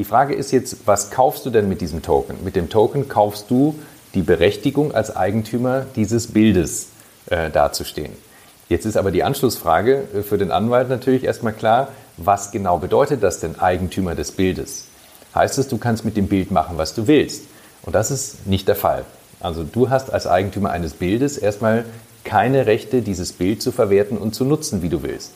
Die Frage ist jetzt, was kaufst du denn mit diesem Token? Mit dem Token kaufst du die Berechtigung als Eigentümer dieses Bildes äh, dazustehen. Jetzt ist aber die Anschlussfrage äh, für den Anwalt natürlich erstmal klar, was genau bedeutet das denn Eigentümer des Bildes? Heißt es, du kannst mit dem Bild machen, was du willst? Und das ist nicht der Fall. Also du hast als Eigentümer eines Bildes erstmal keine Rechte, dieses Bild zu verwerten und zu nutzen, wie du willst.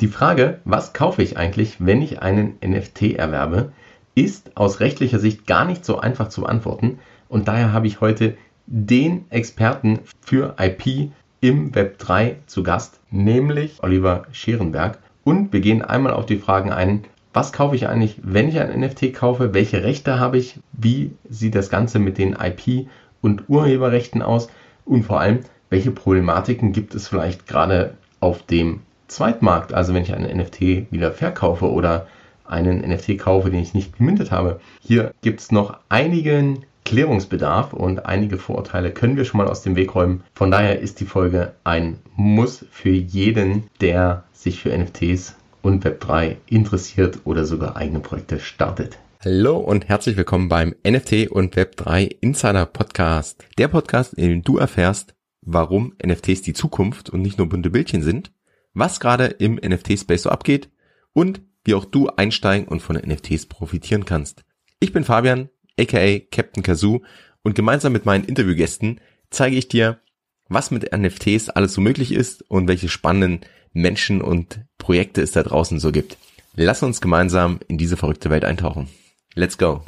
Die Frage, was kaufe ich eigentlich, wenn ich einen NFT erwerbe, ist aus rechtlicher Sicht gar nicht so einfach zu beantworten. Und daher habe ich heute den Experten für IP im Web 3 zu Gast, nämlich Oliver Scherenberg. Und wir gehen einmal auf die Fragen ein, was kaufe ich eigentlich, wenn ich ein NFT kaufe, welche Rechte habe ich, wie sieht das Ganze mit den IP- und Urheberrechten aus? Und vor allem, welche Problematiken gibt es vielleicht gerade auf dem Zweitmarkt, also wenn ich einen NFT wieder verkaufe oder einen NFT kaufe, den ich nicht gemintet habe. Hier gibt es noch einigen Klärungsbedarf und einige Vorurteile können wir schon mal aus dem Weg räumen. Von daher ist die Folge ein Muss für jeden, der sich für NFTs und Web3 interessiert oder sogar eigene Projekte startet. Hallo und herzlich willkommen beim NFT und Web3 Insider Podcast. Der Podcast, in dem du erfährst, warum NFTs die Zukunft und nicht nur bunte Bildchen sind, was gerade im NFT-Space so abgeht und wie auch du einsteigen und von NFTs profitieren kannst. Ich bin Fabian, aka Captain Kazoo und gemeinsam mit meinen Interviewgästen zeige ich dir, was mit NFTs alles so möglich ist und welche spannenden Menschen und Projekte es da draußen so gibt. Lass uns gemeinsam in diese verrückte Welt eintauchen. Let's go!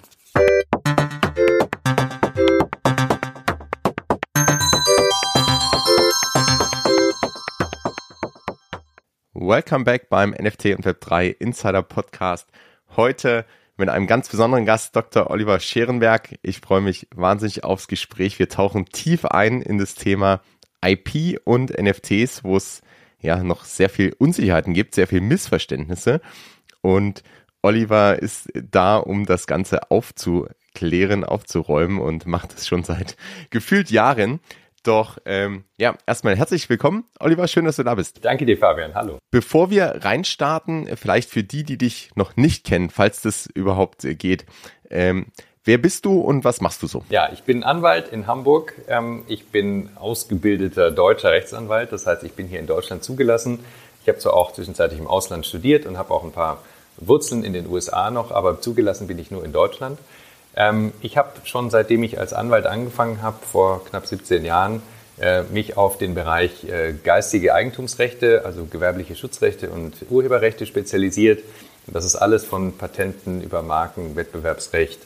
Welcome back beim NFT und Web3 Insider Podcast. Heute mit einem ganz besonderen Gast, Dr. Oliver Scherenberg. Ich freue mich wahnsinnig aufs Gespräch. Wir tauchen tief ein in das Thema IP und NFTs, wo es ja noch sehr viel Unsicherheiten gibt, sehr viel Missverständnisse. Und Oliver ist da, um das Ganze aufzuklären, aufzuräumen und macht es schon seit gefühlt Jahren. Doch ähm, ja, erstmal herzlich willkommen, Oliver. Schön, dass du da bist. Danke dir, Fabian. Hallo. Bevor wir reinstarten, vielleicht für die, die dich noch nicht kennen, falls das überhaupt äh, geht, ähm, wer bist du und was machst du so? Ja, ich bin Anwalt in Hamburg. Ähm, ich bin ausgebildeter deutscher Rechtsanwalt. Das heißt, ich bin hier in Deutschland zugelassen. Ich habe zwar auch zwischenzeitlich im Ausland studiert und habe auch ein paar Wurzeln in den USA noch, aber zugelassen bin ich nur in Deutschland. Ähm, ich habe schon seitdem ich als Anwalt angefangen habe, vor knapp 17 Jahren, äh, mich auf den Bereich äh, geistige Eigentumsrechte, also gewerbliche Schutzrechte und Urheberrechte spezialisiert. Das ist alles von Patenten über Marken, Wettbewerbsrecht,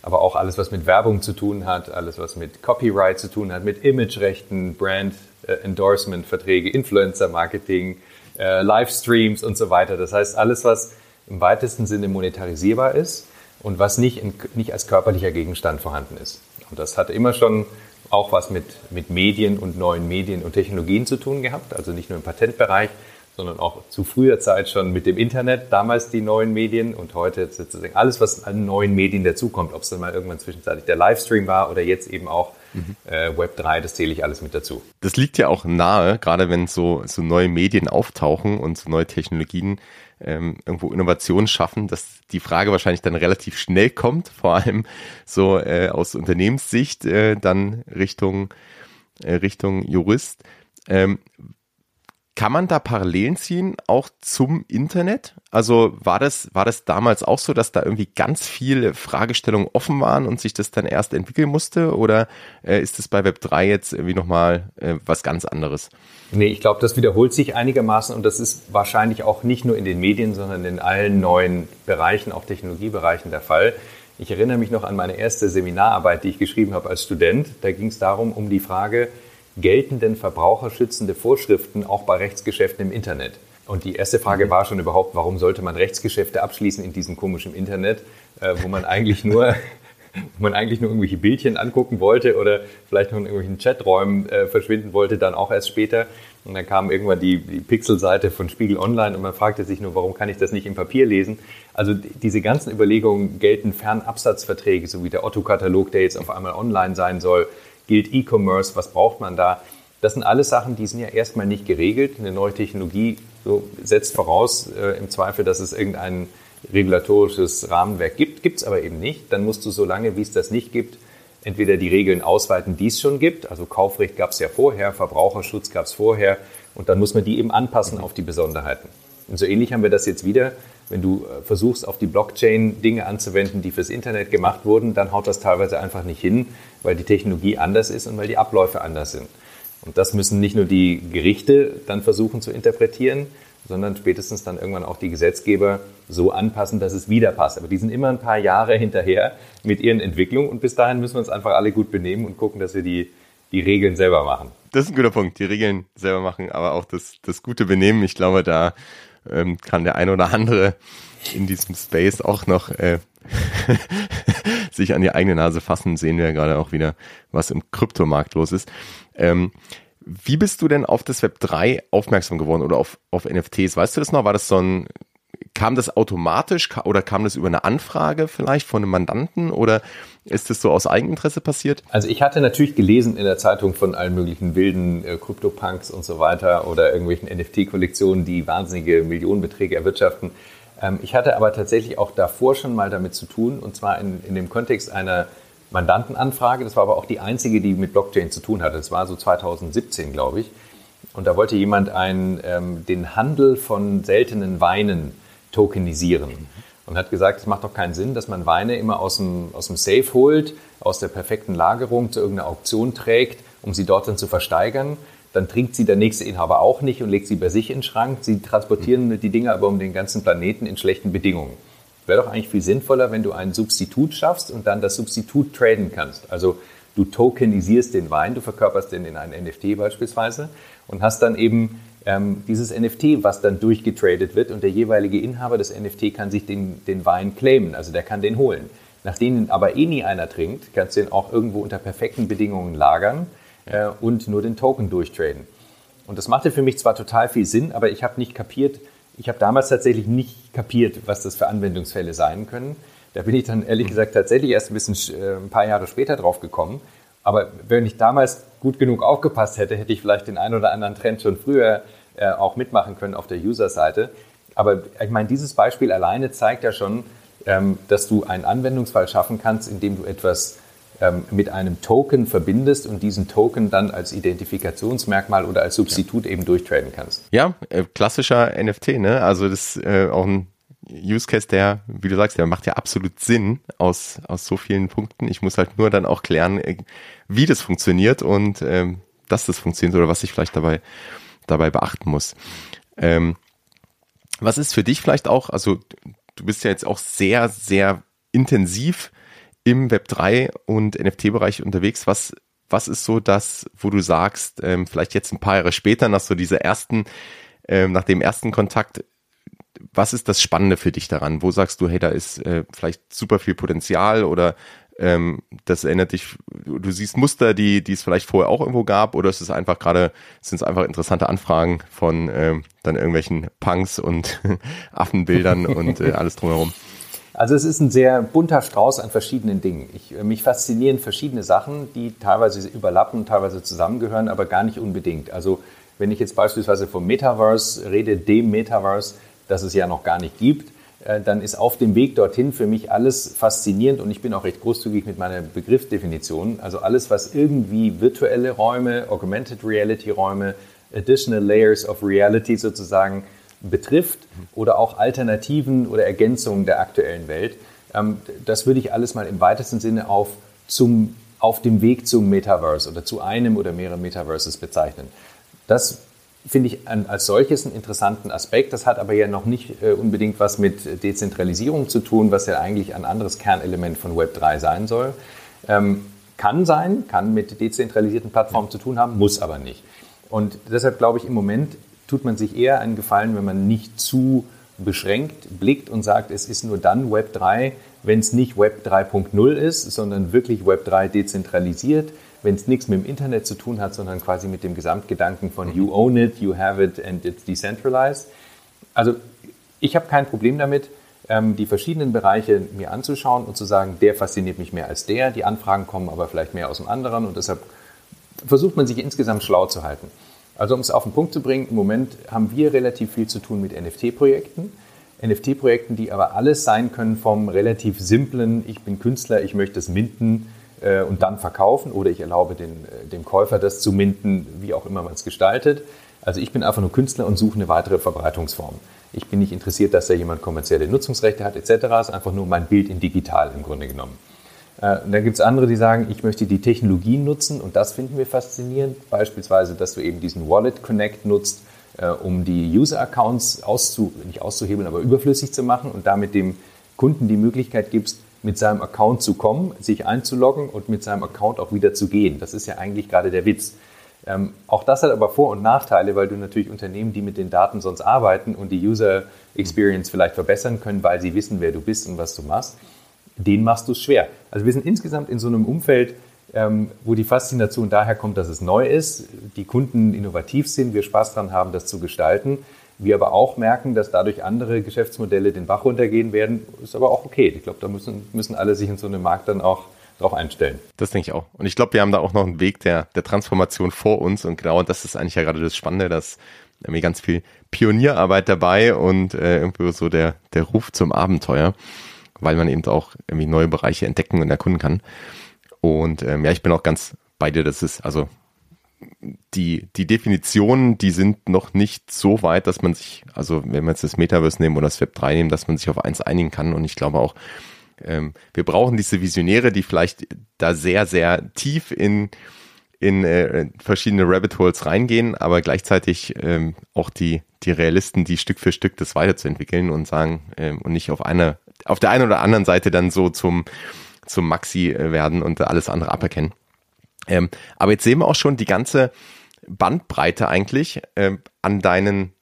aber auch alles, was mit Werbung zu tun hat, alles, was mit Copyright zu tun hat, mit Imagerechten, Brand äh, Endorsement, Verträge, Influencer Marketing, Livestreams und so weiter. Das heißt, alles, was im weitesten Sinne monetarisierbar ist und was nicht, in, nicht als körperlicher Gegenstand vorhanden ist. Und das hatte immer schon auch was mit, mit Medien und neuen Medien und Technologien zu tun gehabt, also nicht nur im Patentbereich, sondern auch zu früher Zeit schon mit dem Internet, damals die neuen Medien und heute sozusagen alles, was an neuen Medien dazukommt, ob es dann mal irgendwann zwischenzeitlich der Livestream war oder jetzt eben auch mhm. äh, Web 3, das zähle ich alles mit dazu. Das liegt ja auch nahe, gerade wenn so, so neue Medien auftauchen und so neue Technologien ähm, irgendwo Innovation schaffen, dass die Frage wahrscheinlich dann relativ schnell kommt, vor allem so äh, aus Unternehmenssicht äh, dann Richtung, äh, Richtung Jurist. Ähm, kann man da Parallelen ziehen, auch zum Internet? Also war das, war das damals auch so, dass da irgendwie ganz viele Fragestellungen offen waren und sich das dann erst entwickeln musste? Oder äh, ist das bei Web3 jetzt irgendwie nochmal äh, was ganz anderes? Nee, ich glaube, das wiederholt sich einigermaßen und das ist wahrscheinlich auch nicht nur in den Medien, sondern in allen neuen Bereichen, auch Technologiebereichen der Fall. Ich erinnere mich noch an meine erste Seminararbeit, die ich geschrieben habe als Student. Da ging es darum, um die Frage, gelten denn verbraucherschützende Vorschriften auch bei Rechtsgeschäften im Internet? Und die erste Frage mhm. war schon überhaupt, warum sollte man Rechtsgeschäfte abschließen in diesem komischen Internet, äh, wo man eigentlich nur wo man eigentlich nur irgendwelche Bildchen angucken wollte oder vielleicht noch in irgendwelchen Chaträumen äh, verschwinden wollte, dann auch erst später. Und dann kam irgendwann die, die Pixelseite von Spiegel Online und man fragte sich nur, warum kann ich das nicht im Papier lesen? Also diese ganzen Überlegungen gelten Fernabsatzverträge, so wie der Otto-Katalog, der jetzt auf einmal online sein soll gilt E-Commerce, was braucht man da? Das sind alles Sachen, die sind ja erstmal nicht geregelt. Eine neue Technologie so setzt voraus äh, im Zweifel, dass es irgendeinen regulatorisches Rahmenwerk gibt, gibt es aber eben nicht. Dann musst du so lange, wie es das nicht gibt, entweder die Regeln ausweiten, die es schon gibt. Also Kaufrecht gab es ja vorher, Verbraucherschutz gab es vorher. Und dann muss man die eben anpassen auf die Besonderheiten. Und so ähnlich haben wir das jetzt wieder. Wenn du äh, versuchst, auf die Blockchain Dinge anzuwenden, die fürs Internet gemacht wurden, dann haut das teilweise einfach nicht hin, weil die Technologie anders ist und weil die Abläufe anders sind. Und das müssen nicht nur die Gerichte dann versuchen zu interpretieren, sondern spätestens dann irgendwann auch die Gesetzgeber so anpassen, dass es wieder passt. Aber die sind immer ein paar Jahre hinterher mit ihren Entwicklungen und bis dahin müssen wir uns einfach alle gut benehmen und gucken, dass wir die, die Regeln selber machen. Das ist ein guter Punkt, die Regeln selber machen, aber auch das, das gute Benehmen. Ich glaube, da ähm, kann der eine oder andere in diesem Space auch noch äh, sich an die eigene Nase fassen. Sehen wir ja gerade auch wieder, was im Kryptomarkt los ist. Ähm, wie bist du denn auf das Web 3 aufmerksam geworden oder auf, auf NFTs? Weißt du das noch? War das so ein, kam das automatisch oder kam das über eine Anfrage vielleicht von einem Mandanten oder ist das so aus Eigeninteresse passiert? Also ich hatte natürlich gelesen in der Zeitung von allen möglichen wilden äh, Krypto-Punks und so weiter oder irgendwelchen NFT-Kollektionen, die wahnsinnige Millionenbeträge erwirtschaften. Ähm, ich hatte aber tatsächlich auch davor schon mal damit zu tun und zwar in, in dem Kontext einer Mandantenanfrage. Das war aber auch die einzige, die mit Blockchain zu tun hatte. Das war so 2017, glaube ich. Und da wollte jemand einen, ähm, den Handel von seltenen Weinen tokenisieren. Und hat gesagt, es macht doch keinen Sinn, dass man Weine immer aus dem, aus dem Safe holt, aus der perfekten Lagerung zu irgendeiner Auktion trägt, um sie dort dann zu versteigern. Dann trinkt sie der nächste Inhaber auch nicht und legt sie bei sich in den Schrank. Sie transportieren die Dinge aber um den ganzen Planeten in schlechten Bedingungen wäre doch eigentlich viel sinnvoller, wenn du ein Substitut schaffst und dann das Substitut traden kannst. Also du tokenisierst den Wein, du verkörperst den in ein NFT beispielsweise und hast dann eben ähm, dieses NFT, was dann durchgetradet wird und der jeweilige Inhaber des NFT kann sich den, den Wein claimen, also der kann den holen. Nachdem ihn aber eh nie einer trinkt, kannst du den auch irgendwo unter perfekten Bedingungen lagern äh, und nur den Token durchtraden. Und das machte für mich zwar total viel Sinn, aber ich habe nicht kapiert, ich habe damals tatsächlich nicht kapiert, was das für Anwendungsfälle sein können. Da bin ich dann ehrlich gesagt tatsächlich erst ein bisschen äh, ein paar Jahre später drauf gekommen. Aber wenn ich damals gut genug aufgepasst hätte, hätte ich vielleicht den einen oder anderen Trend schon früher äh, auch mitmachen können auf der User-Seite. Aber ich meine, dieses Beispiel alleine zeigt ja schon, ähm, dass du einen Anwendungsfall schaffen kannst, indem du etwas mit einem Token verbindest und diesen Token dann als Identifikationsmerkmal oder als Substitut eben durchtraden kannst. Ja, äh, klassischer NFT, ne? Also das ist äh, auch ein Use Case, der, wie du sagst, der macht ja absolut Sinn aus, aus so vielen Punkten. Ich muss halt nur dann auch klären, äh, wie das funktioniert und ähm, dass das funktioniert oder was ich vielleicht dabei, dabei beachten muss. Ähm, was ist für dich vielleicht auch, also du bist ja jetzt auch sehr, sehr intensiv im Web 3 und NFT-Bereich unterwegs. Was, was ist so das, wo du sagst, ähm, vielleicht jetzt ein paar Jahre später, nach so dieser ersten, ähm, nach dem ersten Kontakt, was ist das Spannende für dich daran? Wo sagst du, hey, da ist äh, vielleicht super viel Potenzial oder ähm, das erinnert dich, du siehst Muster, die, die es vielleicht vorher auch irgendwo gab, oder ist es einfach gerade, sind es einfach interessante Anfragen von ähm, dann irgendwelchen Punks und Affenbildern und äh, alles drumherum? Also es ist ein sehr bunter Strauß an verschiedenen Dingen. Ich, äh, mich faszinieren verschiedene Sachen, die teilweise überlappen, teilweise zusammengehören, aber gar nicht unbedingt. Also wenn ich jetzt beispielsweise vom Metaverse rede, dem Metaverse, das es ja noch gar nicht gibt, äh, dann ist auf dem Weg dorthin für mich alles faszinierend und ich bin auch recht großzügig mit meiner Begriffsdefinition. Also alles, was irgendwie virtuelle Räume, Augmented Reality Räume, Additional Layers of Reality sozusagen betrifft oder auch Alternativen oder Ergänzungen der aktuellen Welt. Ähm, das würde ich alles mal im weitesten Sinne auf, zum, auf dem Weg zum Metaverse oder zu einem oder mehreren Metaverses bezeichnen. Das finde ich als solches einen interessanten Aspekt. Das hat aber ja noch nicht äh, unbedingt was mit Dezentralisierung zu tun, was ja eigentlich ein anderes Kernelement von Web3 sein soll. Ähm, kann sein, kann mit dezentralisierten Plattformen zu tun haben, muss aber nicht. Und deshalb glaube ich im Moment tut man sich eher einen Gefallen, wenn man nicht zu beschränkt blickt und sagt, es ist nur dann Web 3, wenn es nicht Web 3.0 ist, sondern wirklich Web 3 dezentralisiert, wenn es nichts mit dem Internet zu tun hat, sondern quasi mit dem Gesamtgedanken von you own it, you have it and it's decentralized. Also ich habe kein Problem damit, ähm, die verschiedenen Bereiche mir anzuschauen und zu sagen, der fasziniert mich mehr als der, die Anfragen kommen aber vielleicht mehr aus dem anderen und deshalb versucht man sich insgesamt schlau zu halten. Also um es auf den Punkt zu bringen, im Moment haben wir relativ viel zu tun mit NFT-Projekten. NFT-Projekten, die aber alles sein können vom relativ simplen, ich bin Künstler, ich möchte es minden äh, und dann verkaufen oder ich erlaube den, äh, dem Käufer das zu minden, wie auch immer man es gestaltet. Also ich bin einfach nur Künstler und suche eine weitere Verbreitungsform. Ich bin nicht interessiert, dass da jemand kommerzielle Nutzungsrechte hat etc. Es ist einfach nur mein Bild in digital im Grunde genommen. Äh, und dann gibt es andere, die sagen, ich möchte die Technologien nutzen und das finden wir faszinierend. Beispielsweise, dass du eben diesen Wallet Connect nutzt, äh, um die User-Accounts auszu, nicht auszuhebeln, aber überflüssig zu machen und damit dem Kunden die Möglichkeit gibst, mit seinem Account zu kommen, sich einzuloggen und mit seinem Account auch wieder zu gehen. Das ist ja eigentlich gerade der Witz. Ähm, auch das hat aber Vor- und Nachteile, weil du natürlich Unternehmen, die mit den Daten sonst arbeiten und die User Experience vielleicht verbessern können, weil sie wissen, wer du bist und was du machst, denen machst du es schwer. Also wir sind insgesamt in so einem Umfeld, ähm, wo die Faszination daher kommt, dass es neu ist, die Kunden innovativ sind, wir Spaß daran haben, das zu gestalten. Wir aber auch merken, dass dadurch andere Geschäftsmodelle den Bach runtergehen werden. Ist aber auch okay. Ich glaube, da müssen, müssen alle sich in so einem Markt dann auch darauf einstellen. Das denke ich auch. Und ich glaube, wir haben da auch noch einen Weg der, der Transformation vor uns. Und genau das ist eigentlich ja gerade das Spannende, dass irgendwie ganz viel Pionierarbeit dabei und äh, irgendwie so der, der Ruf zum Abenteuer, weil man eben auch irgendwie neue Bereiche entdecken und erkunden kann. Und ähm, ja, ich bin auch ganz bei dir, das ist, also die, die Definitionen, die sind noch nicht so weit, dass man sich, also wenn wir jetzt das Metaverse nehmen oder das Web 3 nehmen, dass man sich auf eins einigen kann. Und ich glaube auch, ähm, wir brauchen diese Visionäre, die vielleicht da sehr, sehr tief in, in äh, verschiedene Rabbit Holes reingehen, aber gleichzeitig ähm, auch die, die Realisten, die Stück für Stück das weiterzuentwickeln und sagen, ähm, und nicht auf einer, auf der einen oder anderen Seite dann so zum, zum Maxi äh, werden und alles andere aberkennen. Ähm, aber jetzt sehen wir auch schon die ganze Bandbreite eigentlich ähm, an deinen,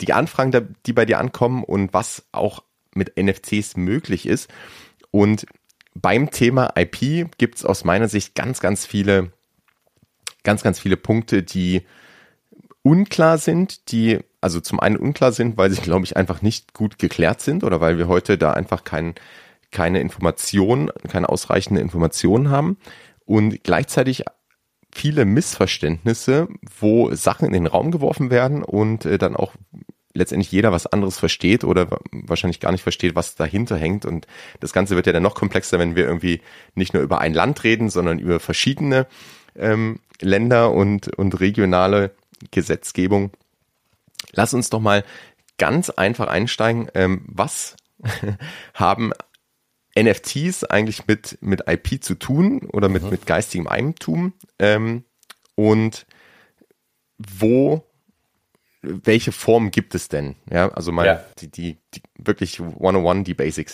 die Anfragen, die bei dir ankommen und was auch mit NFCs möglich ist. Und beim Thema IP gibt es aus meiner Sicht ganz, ganz viele, ganz, ganz viele Punkte, die unklar sind, die also zum einen unklar sind, weil sie, glaube ich, einfach nicht gut geklärt sind oder weil wir heute da einfach kein, keine Information, keine ausreichende Information haben und gleichzeitig viele Missverständnisse, wo Sachen in den Raum geworfen werden und äh, dann auch letztendlich jeder was anderes versteht oder wahrscheinlich gar nicht versteht, was dahinter hängt. Und das Ganze wird ja dann noch komplexer, wenn wir irgendwie nicht nur über ein Land reden, sondern über verschiedene ähm, Länder und, und regionale Gesetzgebung. Lass uns doch mal ganz einfach einsteigen. Ähm, was haben NFTs eigentlich mit, mit IP zu tun oder mit, mhm. mit geistigem Eigentum? Ähm, und wo, welche Form gibt es denn? Ja, also mal ja. Die, die, die wirklich 101, die Basics.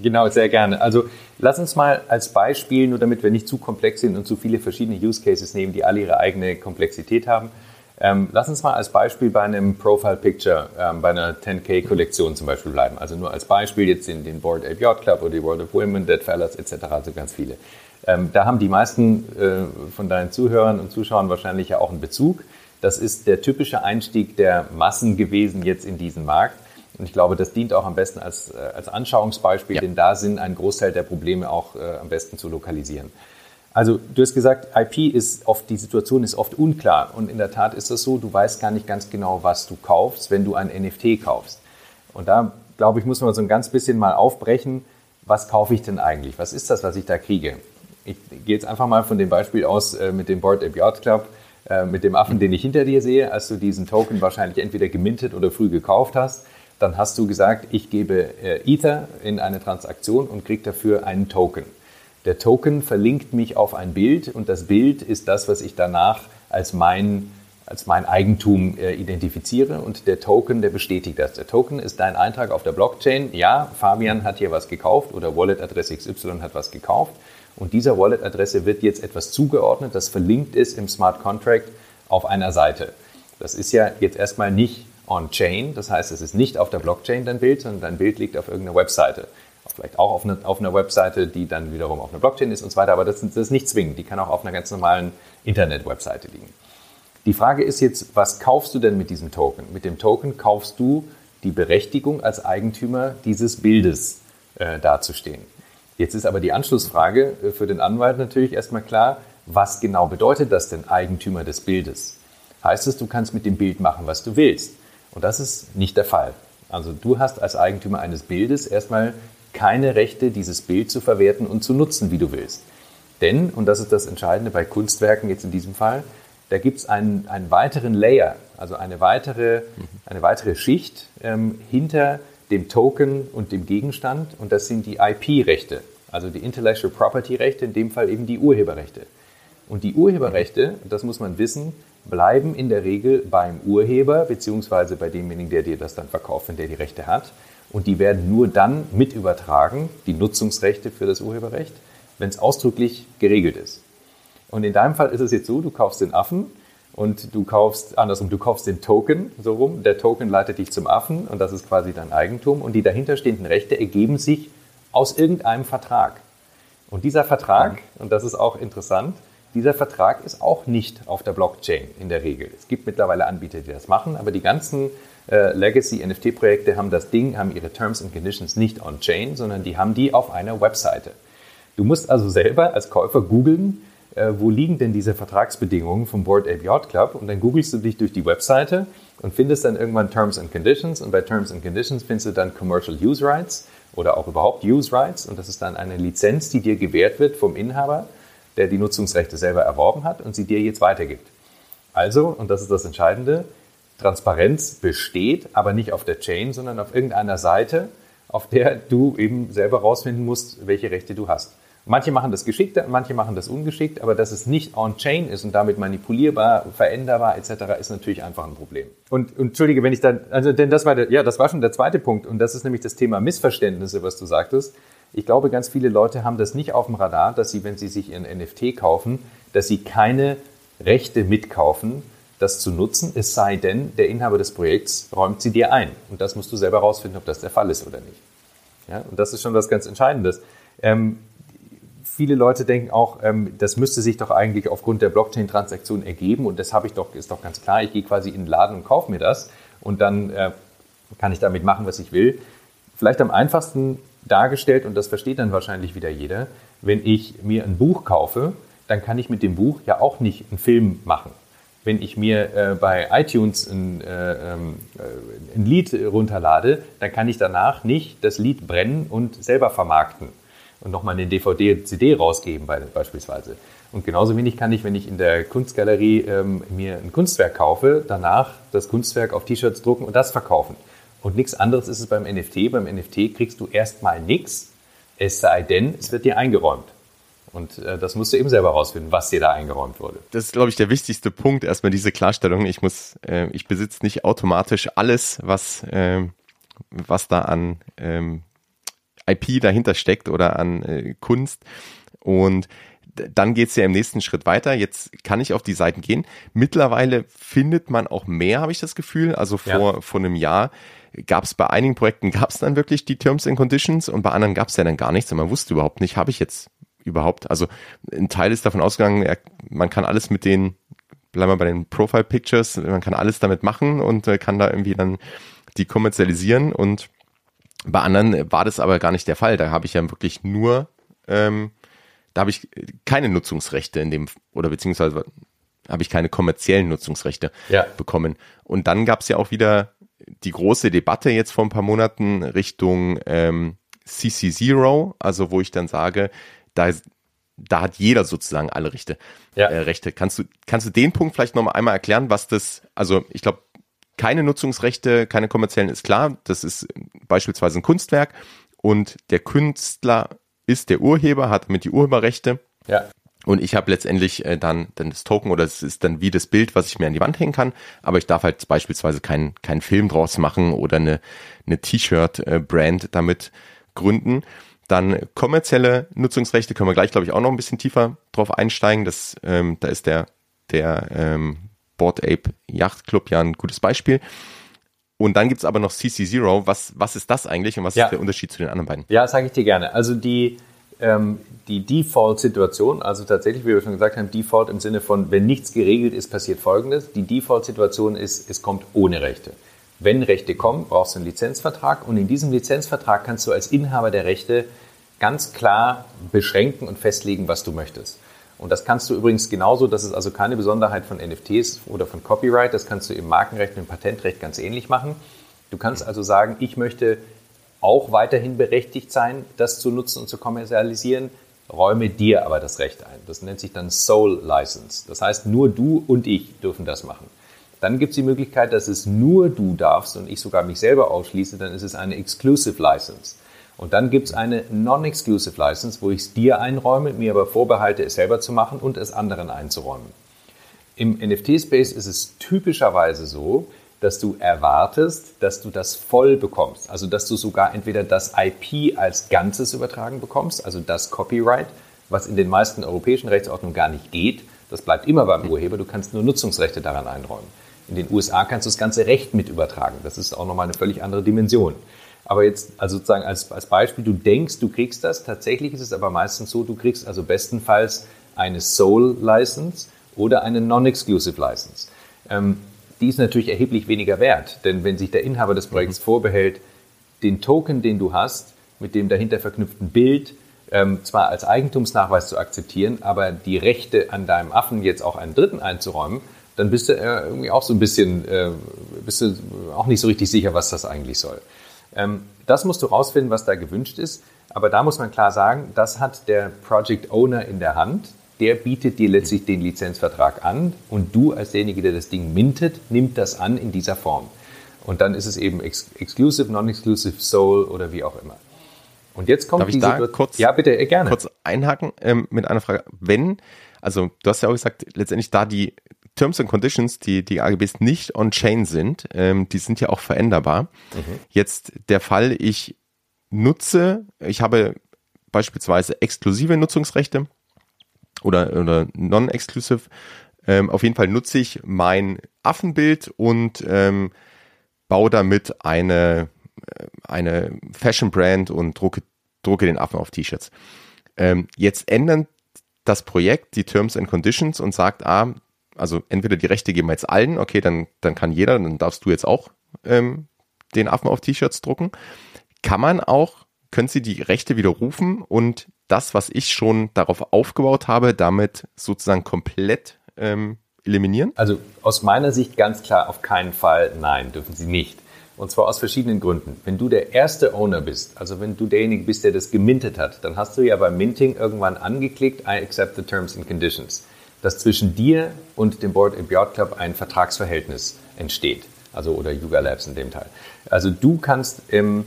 Genau, sehr gerne. Also lass uns mal als Beispiel, nur damit wir nicht zu komplex sind und zu viele verschiedene Use Cases nehmen, die alle ihre eigene Komplexität haben. Ähm, lass uns mal als Beispiel bei einem Profile Picture, ähm, bei einer 10K-Kollektion zum Beispiel bleiben. Also nur als Beispiel jetzt in den Board Yacht Club oder die World of Women, Dead Fellas etc., also ganz viele. Ähm, da haben die meisten äh, von deinen Zuhörern und Zuschauern wahrscheinlich ja auch einen Bezug. Das ist der typische Einstieg der Massen gewesen jetzt in diesen Markt. Und ich glaube, das dient auch am besten als, äh, als Anschauungsbeispiel, ja. denn da sind ein Großteil der Probleme auch äh, am besten zu lokalisieren. Also du hast gesagt, IP ist oft, die Situation ist oft unklar. Und in der Tat ist das so, du weißt gar nicht ganz genau, was du kaufst, wenn du ein NFT kaufst. Und da, glaube ich, muss man so ein ganz bisschen mal aufbrechen, was kaufe ich denn eigentlich? Was ist das, was ich da kriege? Ich gehe jetzt einfach mal von dem Beispiel aus äh, mit dem Board Ape Yacht Club, äh, mit dem Affen, den ich hinter dir sehe, als du diesen Token wahrscheinlich entweder gemintet oder früh gekauft hast. Dann hast du gesagt, ich gebe äh, Ether in eine Transaktion und kriege dafür einen Token. Der Token verlinkt mich auf ein Bild und das Bild ist das, was ich danach als mein, als mein Eigentum äh, identifiziere und der Token, der bestätigt das. Der Token ist dein Eintrag auf der Blockchain. Ja, Fabian hat hier was gekauft oder Wallet-Adresse XY hat was gekauft und dieser Wallet-Adresse wird jetzt etwas zugeordnet, das verlinkt ist im Smart Contract auf einer Seite. Das ist ja jetzt erstmal nicht on-chain, das heißt, es ist nicht auf der Blockchain dein Bild, sondern dein Bild liegt auf irgendeiner Webseite vielleicht auch auf, eine, auf einer Webseite, die dann wiederum auf einer Blockchain ist und so weiter, aber das, das ist nicht zwingend. Die kann auch auf einer ganz normalen Internet-Webseite liegen. Die Frage ist jetzt, was kaufst du denn mit diesem Token? Mit dem Token kaufst du die Berechtigung als Eigentümer dieses Bildes äh, dazustehen. Jetzt ist aber die Anschlussfrage äh, für den Anwalt natürlich erstmal klar, was genau bedeutet das denn Eigentümer des Bildes? Heißt es, du kannst mit dem Bild machen, was du willst? Und das ist nicht der Fall. Also du hast als Eigentümer eines Bildes erstmal keine Rechte, dieses Bild zu verwerten und zu nutzen, wie du willst. Denn, und das ist das Entscheidende bei Kunstwerken jetzt in diesem Fall, da gibt es einen, einen weiteren Layer, also eine weitere, eine weitere Schicht ähm, hinter dem Token und dem Gegenstand und das sind die IP-Rechte, also die Intellectual Property-Rechte, in dem Fall eben die Urheberrechte. Und die Urheberrechte, das muss man wissen, bleiben in der Regel beim Urheber beziehungsweise bei demjenigen, der dir das dann verkauft, wenn der die Rechte hat. Und die werden nur dann mit übertragen, die Nutzungsrechte für das Urheberrecht, wenn es ausdrücklich geregelt ist. Und in deinem Fall ist es jetzt so, du kaufst den Affen und du kaufst, andersrum, du kaufst den Token, so rum. Der Token leitet dich zum Affen und das ist quasi dein Eigentum. Und die dahinterstehenden Rechte ergeben sich aus irgendeinem Vertrag. Und dieser Vertrag, und das ist auch interessant, dieser Vertrag ist auch nicht auf der Blockchain in der Regel. Es gibt mittlerweile Anbieter, die das machen, aber die ganzen äh, Legacy-NFT-Projekte haben das Ding, haben ihre Terms and Conditions nicht on-chain, sondern die haben die auf einer Webseite. Du musst also selber als Käufer googeln, äh, wo liegen denn diese Vertragsbedingungen vom Board Ape Yacht Club und dann googelst du dich durch die Webseite und findest dann irgendwann Terms and Conditions und bei Terms and Conditions findest du dann Commercial Use Rights oder auch überhaupt Use Rights und das ist dann eine Lizenz, die dir gewährt wird vom Inhaber, der die Nutzungsrechte selber erworben hat und sie dir jetzt weitergibt. Also, und das ist das Entscheidende, Transparenz besteht, aber nicht auf der Chain, sondern auf irgendeiner Seite, auf der du eben selber rausfinden musst, welche Rechte du hast. Manche machen das geschickt, manche machen das ungeschickt, aber dass es nicht on-chain ist und damit manipulierbar, veränderbar etc. ist natürlich einfach ein Problem. Und, und entschuldige, wenn ich dann, also denn das war der, ja, das war schon der zweite Punkt und das ist nämlich das Thema Missverständnisse, was du sagtest. Ich glaube, ganz viele Leute haben das nicht auf dem Radar, dass sie, wenn sie sich ihren NFT kaufen, dass sie keine Rechte mitkaufen, das zu nutzen, es sei denn, der Inhaber des Projekts räumt sie dir ein. Und das musst du selber rausfinden, ob das der Fall ist oder nicht. Ja, und das ist schon was ganz Entscheidendes. Ähm, viele Leute denken auch, ähm, das müsste sich doch eigentlich aufgrund der Blockchain-Transaktion ergeben und das habe ich doch, ist doch ganz klar. Ich gehe quasi in den Laden und kaufe mir das und dann äh, kann ich damit machen, was ich will. Vielleicht am einfachsten dargestellt, und das versteht dann wahrscheinlich wieder jeder, wenn ich mir ein Buch kaufe, dann kann ich mit dem Buch ja auch nicht einen Film machen. Wenn ich mir äh, bei iTunes ein, äh, ähm, äh, ein Lied runterlade, dann kann ich danach nicht das Lied brennen und selber vermarkten und nochmal eine DVD, CD rausgeben beispielsweise. Und genauso wenig kann ich, wenn ich in der Kunstgalerie ähm, mir ein Kunstwerk kaufe, danach das Kunstwerk auf T-Shirts drucken und das verkaufen. Und nichts anderes ist es beim NFT. Beim NFT kriegst du erstmal nichts, es sei denn, es wird dir eingeräumt. Und äh, das musst du eben selber rausfinden, was dir da eingeräumt wurde. Das ist, glaube ich, der wichtigste Punkt, erstmal diese Klarstellung. Ich muss, äh, ich besitze nicht automatisch alles, was, äh, was da an ähm, IP dahinter steckt oder an äh, Kunst. Und dann geht's ja im nächsten Schritt weiter. Jetzt kann ich auf die Seiten gehen. Mittlerweile findet man auch mehr, habe ich das Gefühl. Also vor, ja. vor einem Jahr gab es bei einigen Projekten, gab es dann wirklich die Terms and Conditions und bei anderen gab es ja dann gar nichts und man wusste überhaupt nicht, habe ich jetzt überhaupt. Also ein Teil ist davon ausgegangen, man kann alles mit den, bleiben wir bei den Profile Pictures, man kann alles damit machen und äh, kann da irgendwie dann die kommerzialisieren und bei anderen war das aber gar nicht der Fall. Da habe ich ja wirklich nur, ähm, da habe ich keine Nutzungsrechte in dem, oder beziehungsweise habe ich keine kommerziellen Nutzungsrechte ja. bekommen. Und dann gab es ja auch wieder die große Debatte jetzt vor ein paar Monaten Richtung ähm, CC Zero, also wo ich dann sage, da, da hat jeder sozusagen alle Rechte. Ja. Äh, Rechte. Kannst du, kannst du den Punkt vielleicht nochmal einmal erklären, was das, also ich glaube, keine Nutzungsrechte, keine kommerziellen ist klar. Das ist beispielsweise ein Kunstwerk und der Künstler ist der Urheber, hat damit die Urheberrechte. Ja. Und ich habe letztendlich äh, dann, dann das Token oder es ist dann wie das Bild, was ich mir an die Wand hängen kann. Aber ich darf halt beispielsweise keinen keinen Film draus machen oder eine, eine T-Shirt-Brand damit gründen. Dann kommerzielle Nutzungsrechte können wir gleich, glaube ich, auch noch ein bisschen tiefer drauf einsteigen. Das, ähm, da ist der, der ähm, Board Ape Yacht Club ja ein gutes Beispiel. Und dann gibt's aber noch CC Zero. Was, was ist das eigentlich und was ja. ist der Unterschied zu den anderen beiden? Ja, sage ich dir gerne. Also die, ähm, die Default-Situation, also tatsächlich, wie wir schon gesagt haben, Default im Sinne von, wenn nichts geregelt ist, passiert Folgendes. Die Default-Situation ist, es kommt ohne Rechte. Wenn Rechte kommen, brauchst du einen Lizenzvertrag und in diesem Lizenzvertrag kannst du als Inhaber der Rechte ganz klar beschränken und festlegen, was du möchtest. Und das kannst du übrigens genauso, das ist also keine Besonderheit von NFTs oder von Copyright, das kannst du im Markenrecht und im Patentrecht ganz ähnlich machen. Du kannst also sagen, ich möchte auch weiterhin berechtigt sein, das zu nutzen und zu kommerzialisieren, räume dir aber das Recht ein. Das nennt sich dann Sole License. Das heißt, nur du und ich dürfen das machen. Dann gibt es die Möglichkeit, dass es nur du darfst und ich sogar mich selber ausschließe, dann ist es eine Exclusive License. Und dann gibt es eine Non-Exclusive License, wo ich es dir einräume, mir aber vorbehalte, es selber zu machen und es anderen einzuräumen. Im NFT-Space ist es typischerweise so, dass du erwartest, dass du das voll bekommst. Also dass du sogar entweder das IP als Ganzes übertragen bekommst, also das Copyright, was in den meisten europäischen Rechtsordnungen gar nicht geht. Das bleibt immer beim Urheber, du kannst nur Nutzungsrechte daran einräumen. In den USA kannst du das ganze Recht mit übertragen. Das ist auch nochmal eine völlig andere Dimension. Aber jetzt, also sozusagen als, als Beispiel, du denkst, du kriegst das. Tatsächlich ist es aber meistens so, du kriegst also bestenfalls eine Sole License oder eine Non-Exclusive License. Ähm, die ist natürlich erheblich weniger wert, denn wenn sich der Inhaber des Projekts mhm. vorbehält, den Token, den du hast, mit dem dahinter verknüpften Bild, ähm, zwar als Eigentumsnachweis zu akzeptieren, aber die Rechte an deinem Affen jetzt auch einen Dritten einzuräumen, dann bist du äh, irgendwie auch so ein bisschen, äh, bist du auch nicht so richtig sicher, was das eigentlich soll. Ähm, das musst du rausfinden, was da gewünscht ist. Aber da muss man klar sagen, das hat der Project Owner in der Hand. Der bietet dir letztlich den Lizenzvertrag an und du als derjenige, der das Ding mintet, nimmt das an in dieser Form. Und dann ist es eben ex Exclusive, Non-Exclusive, Soul oder wie auch immer. Und jetzt kommt Darf ich da kurz, ja, bitte, gerne. kurz einhaken ähm, mit einer Frage. Wenn, also du hast ja auch gesagt, letztendlich da die Terms and Conditions, die, die AGBs nicht on-chain sind, ähm, die sind ja auch veränderbar. Mhm. Jetzt der Fall, ich nutze, ich habe beispielsweise exklusive Nutzungsrechte oder, oder non-exclusive. Ähm, auf jeden Fall nutze ich mein Affenbild und ähm, baue damit eine, äh, eine Fashion-Brand und drucke, drucke den Affen auf T-Shirts. Ähm, jetzt ändern das Projekt die Terms and Conditions und sagt, ah, also entweder die Rechte geben wir jetzt allen, okay, dann, dann kann jeder, dann darfst du jetzt auch ähm, den Affen auf T-Shirts drucken. Kann man auch, können Sie die Rechte widerrufen und das, was ich schon darauf aufgebaut habe, damit sozusagen komplett ähm, eliminieren? Also aus meiner Sicht ganz klar auf keinen Fall nein, dürfen Sie nicht. Und zwar aus verschiedenen Gründen. Wenn du der erste Owner bist, also wenn du derjenige bist, der das gemintet hat, dann hast du ja beim Minting irgendwann angeklickt, I accept the terms and conditions dass zwischen dir und dem Board im Yacht Club ein Vertragsverhältnis entsteht. Also oder Yuga Labs in dem Teil. Also du kannst ähm,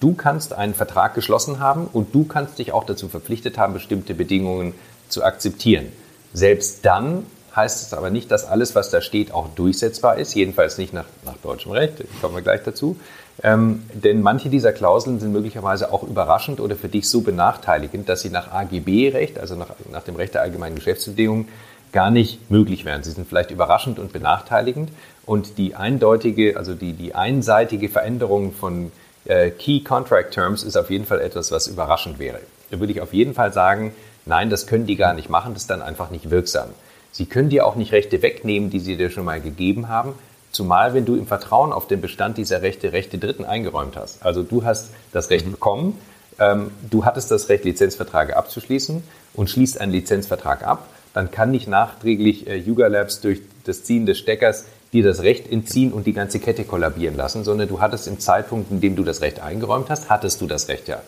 du kannst einen Vertrag geschlossen haben und du kannst dich auch dazu verpflichtet haben, bestimmte Bedingungen zu akzeptieren. Selbst dann heißt es aber nicht, dass alles, was da steht, auch durchsetzbar ist, jedenfalls nicht nach, nach deutschem Recht, kommen wir gleich dazu. Ähm, denn manche dieser Klauseln sind möglicherweise auch überraschend oder für dich so benachteiligend, dass sie nach AGB-Recht, also nach, nach dem Recht der allgemeinen Geschäftsbedingungen, gar nicht möglich wären. Sie sind vielleicht überraschend und benachteiligend und die eindeutige, also die, die einseitige Veränderung von äh, Key Contract Terms ist auf jeden Fall etwas, was überraschend wäre. Da würde ich auf jeden Fall sagen, nein, das können die gar nicht machen, das ist dann einfach nicht wirksam. Sie können dir auch nicht Rechte wegnehmen, die sie dir schon mal gegeben haben, zumal wenn du im Vertrauen auf den Bestand dieser Rechte Rechte Dritten eingeräumt hast. Also du hast das Recht mhm. bekommen, ähm, du hattest das Recht, Lizenzverträge abzuschließen und schließt einen Lizenzvertrag ab dann kann nicht nachträglich äh, Yuga Labs durch das Ziehen des Steckers dir das Recht entziehen und die ganze Kette kollabieren lassen, sondern du hattest im Zeitpunkt, in dem du das Recht eingeräumt hast, hattest du das Recht ja.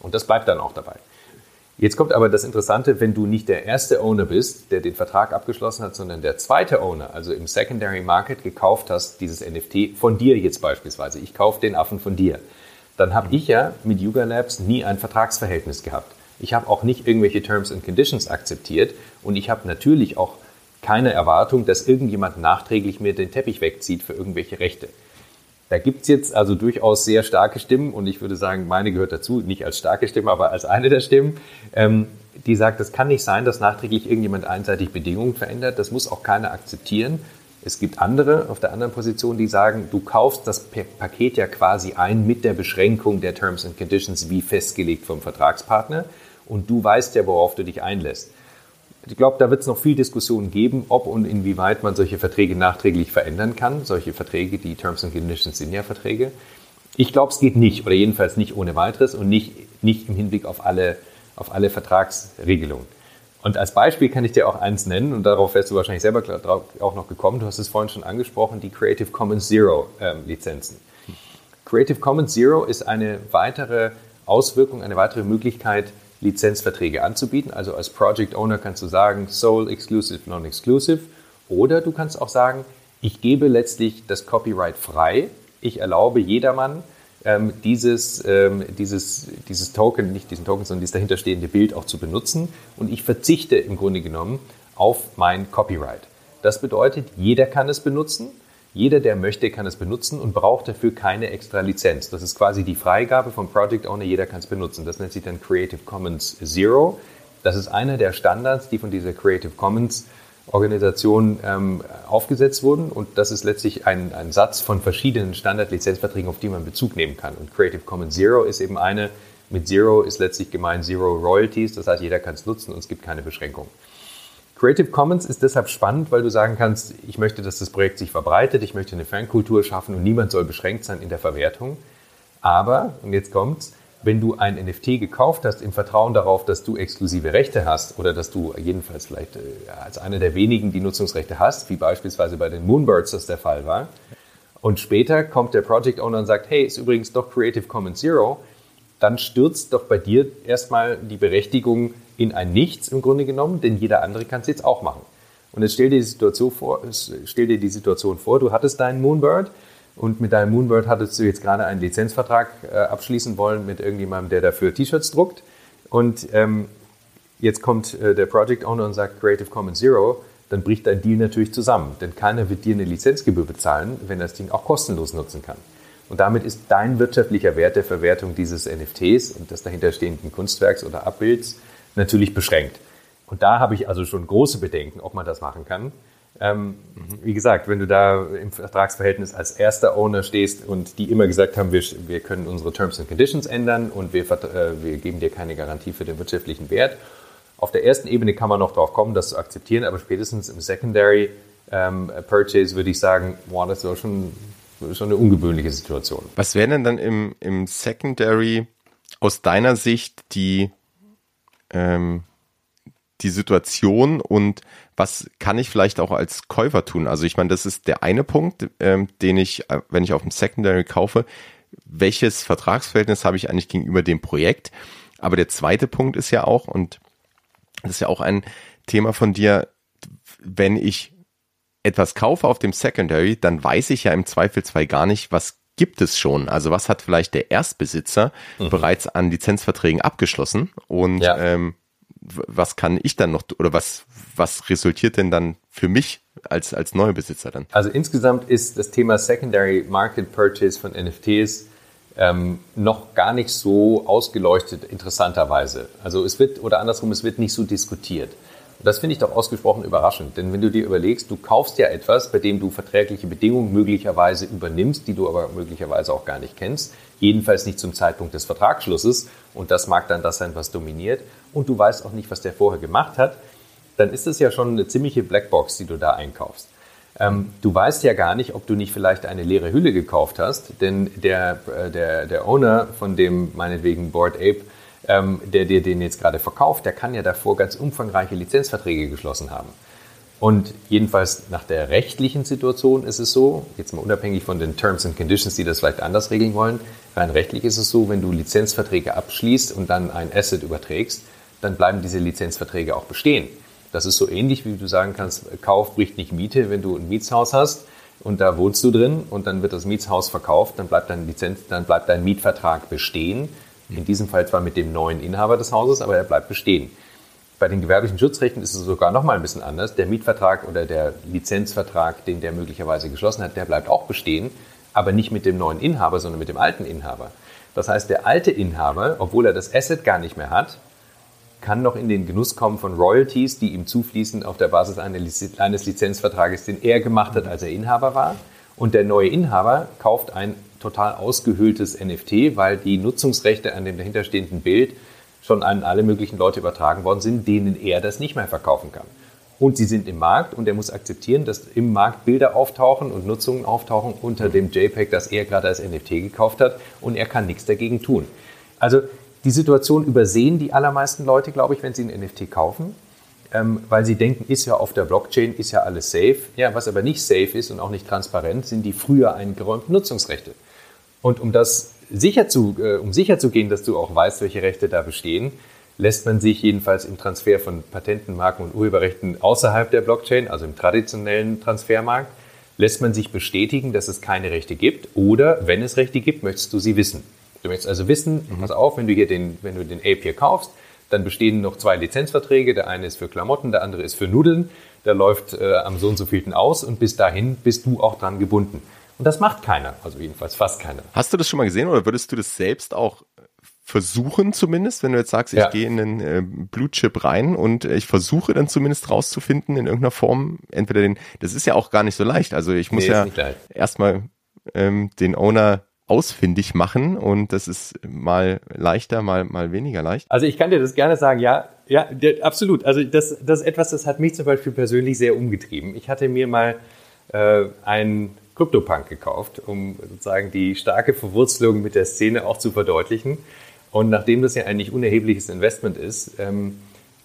Und das bleibt dann auch dabei. Jetzt kommt aber das Interessante, wenn du nicht der erste Owner bist, der den Vertrag abgeschlossen hat, sondern der zweite Owner, also im Secondary Market gekauft hast, dieses NFT von dir jetzt beispielsweise. Ich kaufe den Affen von dir. Dann habe ich ja mit Yuga Labs nie ein Vertragsverhältnis gehabt. Ich habe auch nicht irgendwelche Terms and Conditions akzeptiert und ich habe natürlich auch keine Erwartung, dass irgendjemand nachträglich mir den Teppich wegzieht für irgendwelche Rechte. Da gibt es jetzt also durchaus sehr starke Stimmen und ich würde sagen, meine gehört dazu, nicht als starke Stimme, aber als eine der Stimmen, ähm, die sagt, es kann nicht sein, dass nachträglich irgendjemand einseitig Bedingungen verändert. Das muss auch keiner akzeptieren. Es gibt andere auf der anderen Position, die sagen, du kaufst das Paket ja quasi ein mit der Beschränkung der Terms and Conditions wie festgelegt vom Vertragspartner und du weißt ja, worauf du dich einlässt. Ich glaube, da wird es noch viel Diskussion geben, ob und inwieweit man solche Verträge nachträglich verändern kann. Solche Verträge, die Terms and Conditions sind ja Verträge. Ich glaube, es geht nicht oder jedenfalls nicht ohne weiteres und nicht, nicht im Hinblick auf alle, auf alle Vertragsregelungen. Und als Beispiel kann ich dir auch eins nennen und darauf wärst du wahrscheinlich selber auch noch gekommen. Du hast es vorhin schon angesprochen, die Creative Commons Zero ähm, Lizenzen. Creative Commons Zero ist eine weitere Auswirkung, eine weitere Möglichkeit, Lizenzverträge anzubieten. Also als Project Owner kannst du sagen, Sole, Exclusive, Non-Exclusive. Oder du kannst auch sagen, ich gebe letztlich das Copyright frei. Ich erlaube jedermann, ähm, dieses, ähm, dieses, dieses Token, nicht diesen Token, sondern dieses dahinterstehende Bild auch zu benutzen. Und ich verzichte im Grunde genommen auf mein Copyright. Das bedeutet, jeder kann es benutzen. Jeder, der möchte, kann es benutzen und braucht dafür keine extra Lizenz. Das ist quasi die Freigabe vom Project Owner, jeder kann es benutzen. Das nennt sich dann Creative Commons Zero. Das ist einer der Standards, die von dieser Creative Commons Organisation ähm, aufgesetzt wurden und das ist letztlich ein, ein Satz von verschiedenen Standardlizenzverträgen, auf die man Bezug nehmen kann. Und Creative Commons Zero ist eben eine, mit Zero ist letztlich gemeint Zero Royalties, das heißt, jeder kann es nutzen und es gibt keine Beschränkung. Creative Commons ist deshalb spannend, weil du sagen kannst, ich möchte, dass das Projekt sich verbreitet, ich möchte eine Fankultur schaffen und niemand soll beschränkt sein in der Verwertung. Aber, und jetzt kommt's, wenn du ein NFT gekauft hast im Vertrauen darauf, dass du exklusive Rechte hast oder dass du jedenfalls vielleicht äh, als einer der wenigen die Nutzungsrechte hast, wie beispielsweise bei den Moonbirds das der Fall war, und später kommt der Project Owner und sagt, hey, ist übrigens doch Creative Commons Zero, dann stürzt doch bei dir erstmal die Berechtigung in ein Nichts im Grunde genommen, denn jeder andere kann es jetzt auch machen. Und jetzt stell dir, die Situation vor, stell dir die Situation vor, du hattest deinen Moonbird und mit deinem Moonbird hattest du jetzt gerade einen Lizenzvertrag äh, abschließen wollen mit irgendjemandem, der dafür T-Shirts druckt. Und ähm, jetzt kommt äh, der Project Owner und sagt Creative Commons Zero, dann bricht dein Deal natürlich zusammen. Denn keiner wird dir eine Lizenzgebühr bezahlen, wenn er das Ding auch kostenlos nutzen kann. Und damit ist dein wirtschaftlicher Wert der Verwertung dieses NFTs und des dahinterstehenden Kunstwerks oder Abbilds natürlich beschränkt. Und da habe ich also schon große Bedenken, ob man das machen kann. Ähm, wie gesagt, wenn du da im Vertragsverhältnis als erster Owner stehst und die immer gesagt haben, wir, wir können unsere Terms and Conditions ändern und wir, äh, wir geben dir keine Garantie für den wirtschaftlichen Wert. Auf der ersten Ebene kann man noch darauf kommen, das zu akzeptieren, aber spätestens im Secondary ähm, Purchase würde ich sagen, boah, das wäre schon, schon eine ungewöhnliche Situation. Was wäre denn dann im, im Secondary aus deiner Sicht die ähm, die Situation und was kann ich vielleicht auch als Käufer tun? Also ich meine, das ist der eine Punkt, ähm, den ich, äh, wenn ich auf dem Secondary kaufe, welches Vertragsverhältnis habe ich eigentlich gegenüber dem Projekt? Aber der zweite Punkt ist ja auch, und das ist ja auch ein Thema von dir, wenn ich etwas kaufe auf dem Secondary, dann weiß ich ja im Zweifelsfall gar nicht, was gibt es schon? Also was hat vielleicht der Erstbesitzer mhm. bereits an Lizenzverträgen abgeschlossen und ja. ähm, was kann ich dann noch oder was, was resultiert denn dann für mich als, als Neubesitzer dann? Also insgesamt ist das Thema Secondary Market Purchase von NFTs ähm, noch gar nicht so ausgeleuchtet, interessanterweise. Also es wird, oder andersrum, es wird nicht so diskutiert. Und das finde ich doch ausgesprochen überraschend, denn wenn du dir überlegst, du kaufst ja etwas, bei dem du verträgliche Bedingungen möglicherweise übernimmst, die du aber möglicherweise auch gar nicht kennst, jedenfalls nicht zum Zeitpunkt des Vertragsschlusses, und das mag dann das sein, was dominiert, und du weißt auch nicht, was der vorher gemacht hat, dann ist es ja schon eine ziemliche Blackbox, die du da einkaufst. Ähm, du weißt ja gar nicht, ob du nicht vielleicht eine leere Hülle gekauft hast, denn der, äh, der, der Owner von dem meinetwegen Board Ape ähm, der dir den jetzt gerade verkauft, der kann ja davor ganz umfangreiche Lizenzverträge geschlossen haben. Und jedenfalls nach der rechtlichen Situation ist es so, jetzt mal unabhängig von den Terms and Conditions, die das vielleicht anders regeln wollen, rein rechtlich ist es so, wenn du Lizenzverträge abschließt und dann ein Asset überträgst, dann bleiben diese Lizenzverträge auch bestehen. Das ist so ähnlich, wie du sagen kannst, Kauf bricht nicht Miete, wenn du ein Mietshaus hast und da wohnst du drin und dann wird das Mietshaus verkauft, dann bleibt dein Lizenz, dann bleibt dein Mietvertrag bestehen in diesem Fall zwar mit dem neuen Inhaber des Hauses, aber er bleibt bestehen. Bei den gewerblichen Schutzrechten ist es sogar noch mal ein bisschen anders. Der Mietvertrag oder der Lizenzvertrag, den der möglicherweise geschlossen hat, der bleibt auch bestehen, aber nicht mit dem neuen Inhaber, sondern mit dem alten Inhaber. Das heißt, der alte Inhaber, obwohl er das Asset gar nicht mehr hat, kann noch in den Genuss kommen von Royalties, die ihm zufließen auf der Basis eines Lizenzvertrages, den er gemacht hat, als er Inhaber war. Und der neue Inhaber kauft ein total ausgehöhltes NFT, weil die Nutzungsrechte an dem dahinterstehenden Bild schon an alle möglichen Leute übertragen worden sind, denen er das nicht mehr verkaufen kann. Und sie sind im Markt und er muss akzeptieren, dass im Markt Bilder auftauchen und Nutzungen auftauchen unter dem JPEG, das er gerade als NFT gekauft hat und er kann nichts dagegen tun. Also die Situation übersehen die allermeisten Leute, glaube ich, wenn sie ein NFT kaufen ähm, weil sie denken, ist ja auf der Blockchain, ist ja alles safe. Ja, was aber nicht safe ist und auch nicht transparent, sind die früher eingeräumten Nutzungsrechte. Und um das sicher zu, äh, um sicher zu gehen, dass du auch weißt, welche Rechte da bestehen, lässt man sich jedenfalls im Transfer von Patenten, Marken und Urheberrechten außerhalb der Blockchain, also im traditionellen Transfermarkt, lässt man sich bestätigen, dass es keine Rechte gibt oder wenn es Rechte gibt, möchtest du sie wissen. Du möchtest also wissen, mhm. pass auf, wenn du hier den, wenn du den Ape hier kaufst, dann bestehen noch zwei Lizenzverträge. Der eine ist für Klamotten, der andere ist für Nudeln. Der läuft äh, am so und so vielten aus und bis dahin bist du auch dran gebunden. Und das macht keiner, also jedenfalls fast keiner. Hast du das schon mal gesehen oder würdest du das selbst auch versuchen zumindest, wenn du jetzt sagst, ich ja. gehe in den äh, Blue Chip rein und äh, ich versuche dann zumindest rauszufinden in irgendeiner Form, entweder den, das ist ja auch gar nicht so leicht. Also ich muss nee, ja erstmal ähm, den Owner ausfindig machen und das ist mal leichter, mal, mal weniger leicht. Also ich kann dir das gerne sagen, ja, ja, absolut. Also das, das ist etwas, das hat mich zum Beispiel persönlich sehr umgetrieben. Ich hatte mir mal äh, einen CryptoPunk gekauft, um sozusagen die starke Verwurzelung mit der Szene auch zu verdeutlichen. Und nachdem das ja ein nicht unerhebliches Investment ist, ähm,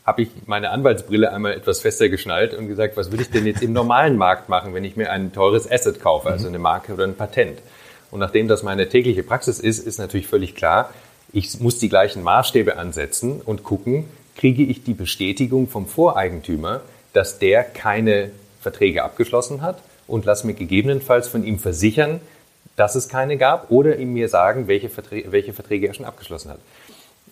habe ich meine Anwaltsbrille einmal etwas fester geschnallt und gesagt, was würde ich denn jetzt im normalen Markt machen, wenn ich mir ein teures Asset kaufe, also eine Marke oder ein Patent? Und nachdem das meine tägliche Praxis ist, ist natürlich völlig klar, ich muss die gleichen Maßstäbe ansetzen und gucken, kriege ich die Bestätigung vom Voreigentümer, dass der keine Verträge abgeschlossen hat und lasse mir gegebenenfalls von ihm versichern, dass es keine gab oder ihm mir sagen, welche Verträge, welche Verträge er schon abgeschlossen hat.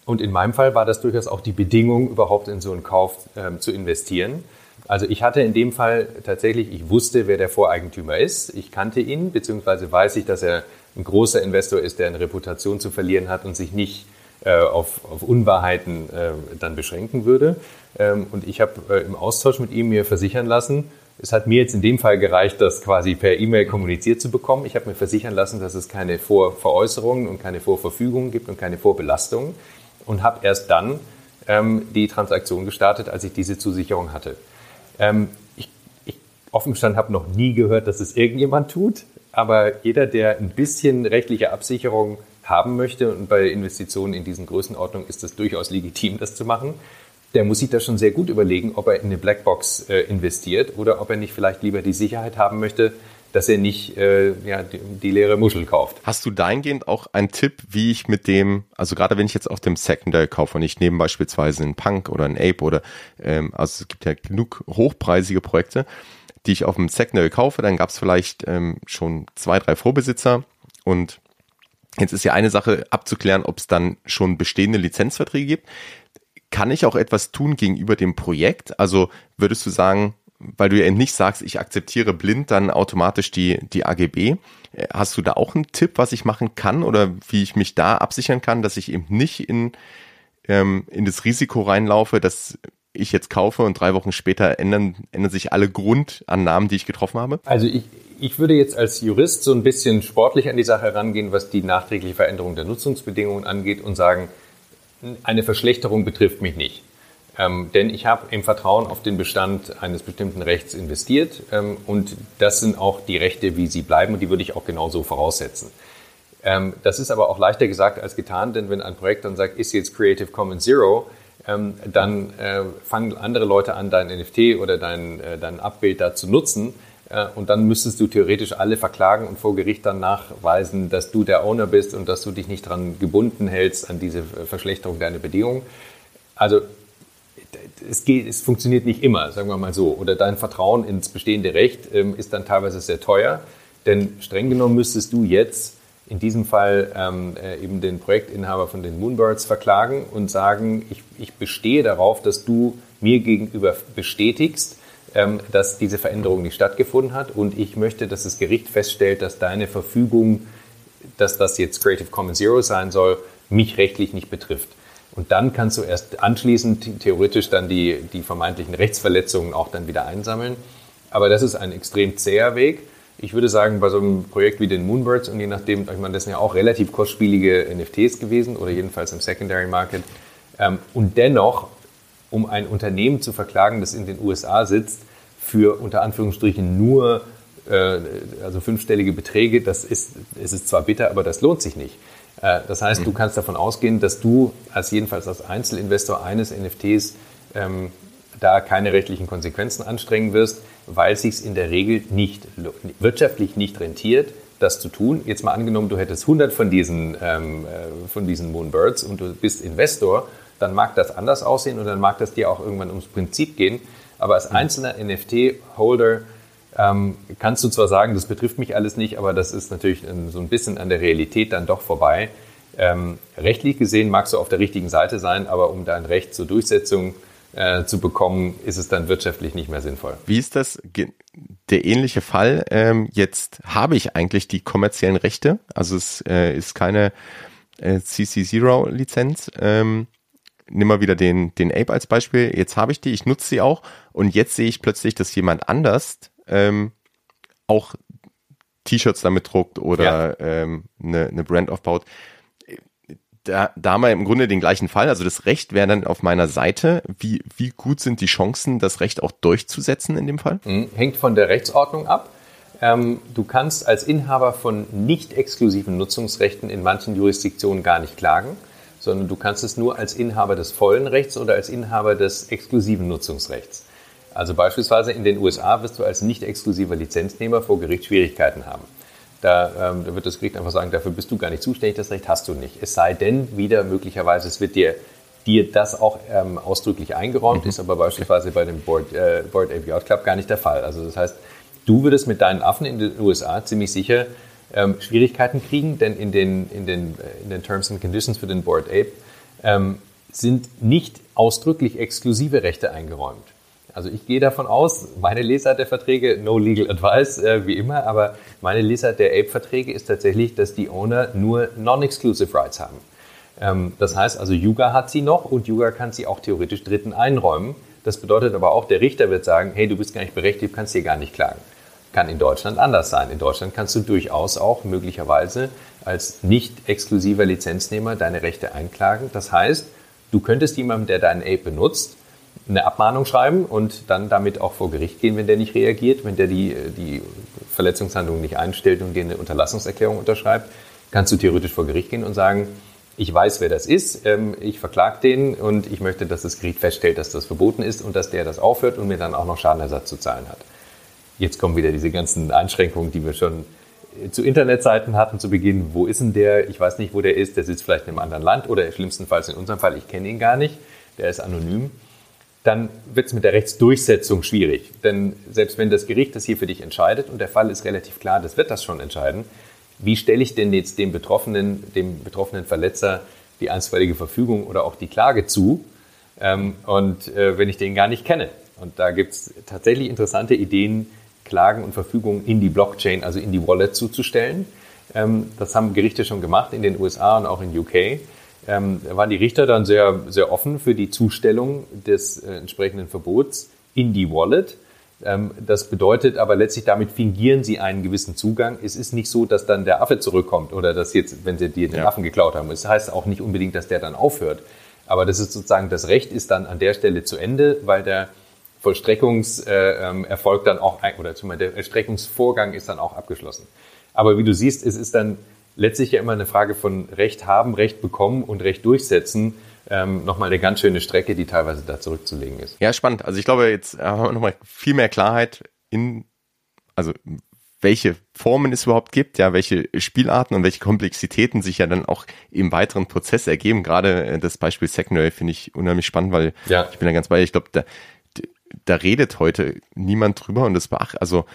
Und in meinem Fall war das durchaus auch die Bedingung, überhaupt in so einen Kauf ähm, zu investieren. Also ich hatte in dem Fall tatsächlich, ich wusste, wer der Voreigentümer ist. Ich kannte ihn, beziehungsweise weiß ich, dass er ein großer Investor ist, der eine Reputation zu verlieren hat und sich nicht äh, auf, auf Unwahrheiten äh, dann beschränken würde. Ähm, und ich habe äh, im Austausch mit ihm mir versichern lassen, es hat mir jetzt in dem Fall gereicht, das quasi per E-Mail kommuniziert zu bekommen. Ich habe mir versichern lassen, dass es keine Vorveräußerungen und keine Vorverfügungen gibt und keine Vorbelastungen und habe erst dann ähm, die Transaktion gestartet, als ich diese Zusicherung hatte. Ähm, ich, ich offen gestanden habe noch nie gehört, dass es irgendjemand tut, aber jeder, der ein bisschen rechtliche Absicherung haben möchte und bei Investitionen in diesen Größenordnungen ist es durchaus legitim, das zu machen. Der muss sich da schon sehr gut überlegen, ob er in eine Blackbox äh, investiert oder ob er nicht vielleicht lieber die Sicherheit haben möchte, dass er nicht äh, ja, die, die, leere Muschel kauft. Hast du dahingehend auch einen Tipp, wie ich mit dem, also gerade wenn ich jetzt auf dem Secondary kaufe und ich nehme beispielsweise einen Punk oder einen Ape oder, ähm, also es gibt ja genug hochpreisige Projekte, die ich auf dem Secondary kaufe, dann gab es vielleicht ähm, schon zwei, drei Vorbesitzer und jetzt ist ja eine Sache abzuklären, ob es dann schon bestehende Lizenzverträge gibt. Kann ich auch etwas tun gegenüber dem Projekt? Also würdest du sagen, weil du ja nicht sagst, ich akzeptiere blind dann automatisch die, die AGB. Äh, hast du da auch einen Tipp, was ich machen kann oder wie ich mich da absichern kann, dass ich eben nicht in, ähm, in das Risiko reinlaufe, dass ich jetzt kaufe und drei Wochen später ändern, ändern sich alle Grundannahmen, die ich getroffen habe? Also ich, ich würde jetzt als Jurist so ein bisschen sportlich an die Sache herangehen, was die nachträgliche Veränderung der Nutzungsbedingungen angeht und sagen, eine Verschlechterung betrifft mich nicht. Ähm, denn ich habe im Vertrauen auf den Bestand eines bestimmten Rechts investiert ähm, und das sind auch die Rechte, wie sie bleiben und die würde ich auch genauso voraussetzen. Ähm, das ist aber auch leichter gesagt als getan, denn wenn ein Projekt dann sagt, ist jetzt Creative Commons Zero, ähm, dann äh, fangen andere Leute an, dein NFT oder dein, äh, dein Abbild da zu nutzen und dann müsstest du theoretisch alle verklagen und vor Gericht dann nachweisen, dass du der Owner bist und dass du dich nicht daran gebunden hältst an diese Verschlechterung deiner Bedingungen. Also es, geht, es funktioniert nicht immer, sagen wir mal so. Oder dein Vertrauen ins bestehende Recht ähm, ist dann teilweise sehr teuer. Denn streng genommen müsstest du jetzt in diesem Fall ähm, äh, eben den Projektinhaber von den Moonbirds verklagen und sagen, ich, ich bestehe darauf, dass du mir gegenüber bestätigst, dass diese Veränderung nicht stattgefunden hat und ich möchte, dass das Gericht feststellt, dass deine Verfügung, dass das jetzt Creative Commons Zero sein soll, mich rechtlich nicht betrifft. Und dann kannst du erst anschließend theoretisch dann die, die vermeintlichen Rechtsverletzungen auch dann wieder einsammeln. Aber das ist ein extrem zäher Weg. Ich würde sagen, bei so einem Projekt wie den Moonbirds und je nachdem, ich meine, das sind ja auch relativ kostspielige NFTs gewesen oder jedenfalls im Secondary Market. Ähm, und dennoch, um ein Unternehmen zu verklagen, das in den USA sitzt, für unter Anführungsstrichen nur äh, also fünfstellige Beträge, das ist, es ist zwar bitter, aber das lohnt sich nicht. Äh, das heißt, du mhm. kannst davon ausgehen, dass du als jedenfalls als Einzelinvestor eines NFTs ähm, da keine rechtlichen Konsequenzen anstrengen wirst, weil sich in der Regel nicht wirtschaftlich nicht rentiert, das zu tun. Jetzt mal angenommen, du hättest 100 von diesen, ähm, äh, von diesen Moonbirds und du bist Investor, dann mag das anders aussehen und dann mag das dir auch irgendwann ums Prinzip gehen. Aber als einzelner NFT-Holder ähm, kannst du zwar sagen, das betrifft mich alles nicht, aber das ist natürlich so ein bisschen an der Realität dann doch vorbei. Ähm, rechtlich gesehen magst du auf der richtigen Seite sein, aber um dein Recht zur Durchsetzung äh, zu bekommen, ist es dann wirtschaftlich nicht mehr sinnvoll. Wie ist das? Der ähnliche Fall. Ähm, jetzt habe ich eigentlich die kommerziellen Rechte, also es äh, ist keine äh, CC0-Lizenz. Ähm, nimm mal wieder den, den Ape als Beispiel. Jetzt habe ich die, ich nutze sie auch und jetzt sehe ich plötzlich, dass jemand anders ähm, auch T-Shirts damit druckt oder ja. ähm, eine, eine Brand aufbaut. Da, da haben wir im Grunde den gleichen Fall. Also das Recht wäre dann auf meiner Seite. Wie, wie gut sind die Chancen, das Recht auch durchzusetzen in dem Fall? Mhm. Hängt von der Rechtsordnung ab. Ähm, du kannst als Inhaber von nicht exklusiven Nutzungsrechten in manchen Jurisdiktionen gar nicht klagen, sondern du kannst es nur als Inhaber des vollen Rechts oder als Inhaber des exklusiven Nutzungsrechts. Also beispielsweise in den USA wirst du als nicht exklusiver Lizenznehmer vor Gericht Schwierigkeiten haben. Da, ähm, da, wird das Gericht einfach sagen, dafür bist du gar nicht zuständig, das Recht hast du nicht. Es sei denn, wieder möglicherweise, es wird dir, dir das auch ähm, ausdrücklich eingeräumt, mhm. ist aber beispielsweise bei dem Board, äh, Board API Club gar nicht der Fall. Also das heißt, du würdest mit deinen Affen in den USA ziemlich sicher ähm, Schwierigkeiten kriegen, denn in den, in, den, äh, in den Terms and Conditions für den Board Ape ähm, sind nicht ausdrücklich exklusive Rechte eingeräumt. Also ich gehe davon aus, meine Lesart der Verträge, no legal advice, äh, wie immer, aber meine Lesart der Ape-Verträge ist tatsächlich, dass die Owner nur non-exclusive Rights haben. Ähm, das heißt also, Yuga hat sie noch und Yuga kann sie auch theoretisch Dritten einräumen. Das bedeutet aber auch, der Richter wird sagen, hey, du bist gar nicht berechtigt, kannst hier gar nicht klagen. Kann in Deutschland anders sein. In Deutschland kannst du durchaus auch möglicherweise als nicht exklusiver Lizenznehmer deine Rechte einklagen. Das heißt, du könntest jemandem, der deinen Ape benutzt, eine Abmahnung schreiben und dann damit auch vor Gericht gehen, wenn der nicht reagiert, wenn der die, die Verletzungshandlung nicht einstellt und dir eine Unterlassungserklärung unterschreibt, kannst du theoretisch vor Gericht gehen und sagen, ich weiß, wer das ist, ähm, ich verklag den und ich möchte, dass das Gericht feststellt, dass das verboten ist und dass der das aufhört und mir dann auch noch Schadenersatz zu zahlen hat. Jetzt kommen wieder diese ganzen Einschränkungen, die wir schon zu Internetseiten hatten zu Beginn. Wo ist denn der? Ich weiß nicht, wo der ist. Der sitzt vielleicht in einem anderen Land oder schlimmstenfalls in unserem Fall, ich kenne ihn gar nicht. Der ist anonym dann wird es mit der Rechtsdurchsetzung schwierig. Denn selbst wenn das Gericht das hier für dich entscheidet und der Fall ist relativ klar, das wird das schon entscheiden, wie stelle ich denn jetzt dem Betroffenen, dem betroffenen Verletzer die einstweilige Verfügung oder auch die Klage zu? Ähm, und äh, wenn ich den gar nicht kenne. Und da gibt es tatsächlich interessante Ideen, Klagen und Verfügungen in die Blockchain, also in die Wallet zuzustellen. Ähm, das haben Gerichte schon gemacht in den USA und auch in UK ähm, waren die Richter dann sehr, sehr offen für die Zustellung des äh, entsprechenden Verbots in die Wallet. Ähm, das bedeutet aber letztlich, damit fingieren sie einen gewissen Zugang. Es ist nicht so, dass dann der Affe zurückkommt oder dass jetzt, wenn sie dir den ja. Affen geklaut haben. Es das heißt auch nicht unbedingt, dass der dann aufhört. Aber das ist sozusagen, das Recht ist dann an der Stelle zu Ende, weil der Vollstreckungserfolg äh, dann auch, oder der Vollstreckungsvorgang ist dann auch abgeschlossen. Aber wie du siehst, es ist dann letztlich ja immer eine Frage von Recht haben, Recht bekommen und Recht durchsetzen. Ähm, nochmal eine ganz schöne Strecke, die teilweise da zurückzulegen ist. Ja, spannend. Also ich glaube, jetzt haben wir nochmal viel mehr Klarheit in, also welche Formen es überhaupt gibt, ja, welche Spielarten und welche Komplexitäten sich ja dann auch im weiteren Prozess ergeben. Gerade äh, das Beispiel Secondary finde ich unheimlich spannend, weil ja. ich bin da ganz bei. Ich glaube, da, da redet heute niemand drüber und das beacht, also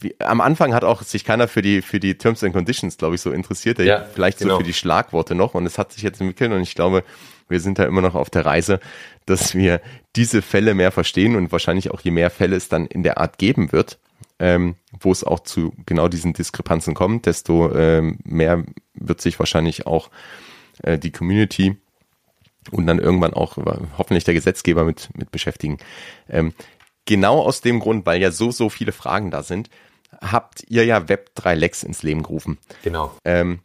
wie, am Anfang hat auch sich keiner für die, für die Terms and Conditions, glaube ich, so interessiert, ja, vielleicht genau. so für die Schlagworte noch und es hat sich jetzt entwickelt und ich glaube, wir sind da immer noch auf der Reise, dass wir diese Fälle mehr verstehen und wahrscheinlich auch je mehr Fälle es dann in der Art geben wird, ähm, wo es auch zu genau diesen Diskrepanzen kommt, desto ähm, mehr wird sich wahrscheinlich auch äh, die Community und dann irgendwann auch hoffentlich der Gesetzgeber mit, mit beschäftigen. Ähm, genau aus dem Grund, weil ja so, so viele Fragen da sind, habt ihr ja Web3 Lex ins Leben gerufen. Genau. Ähm,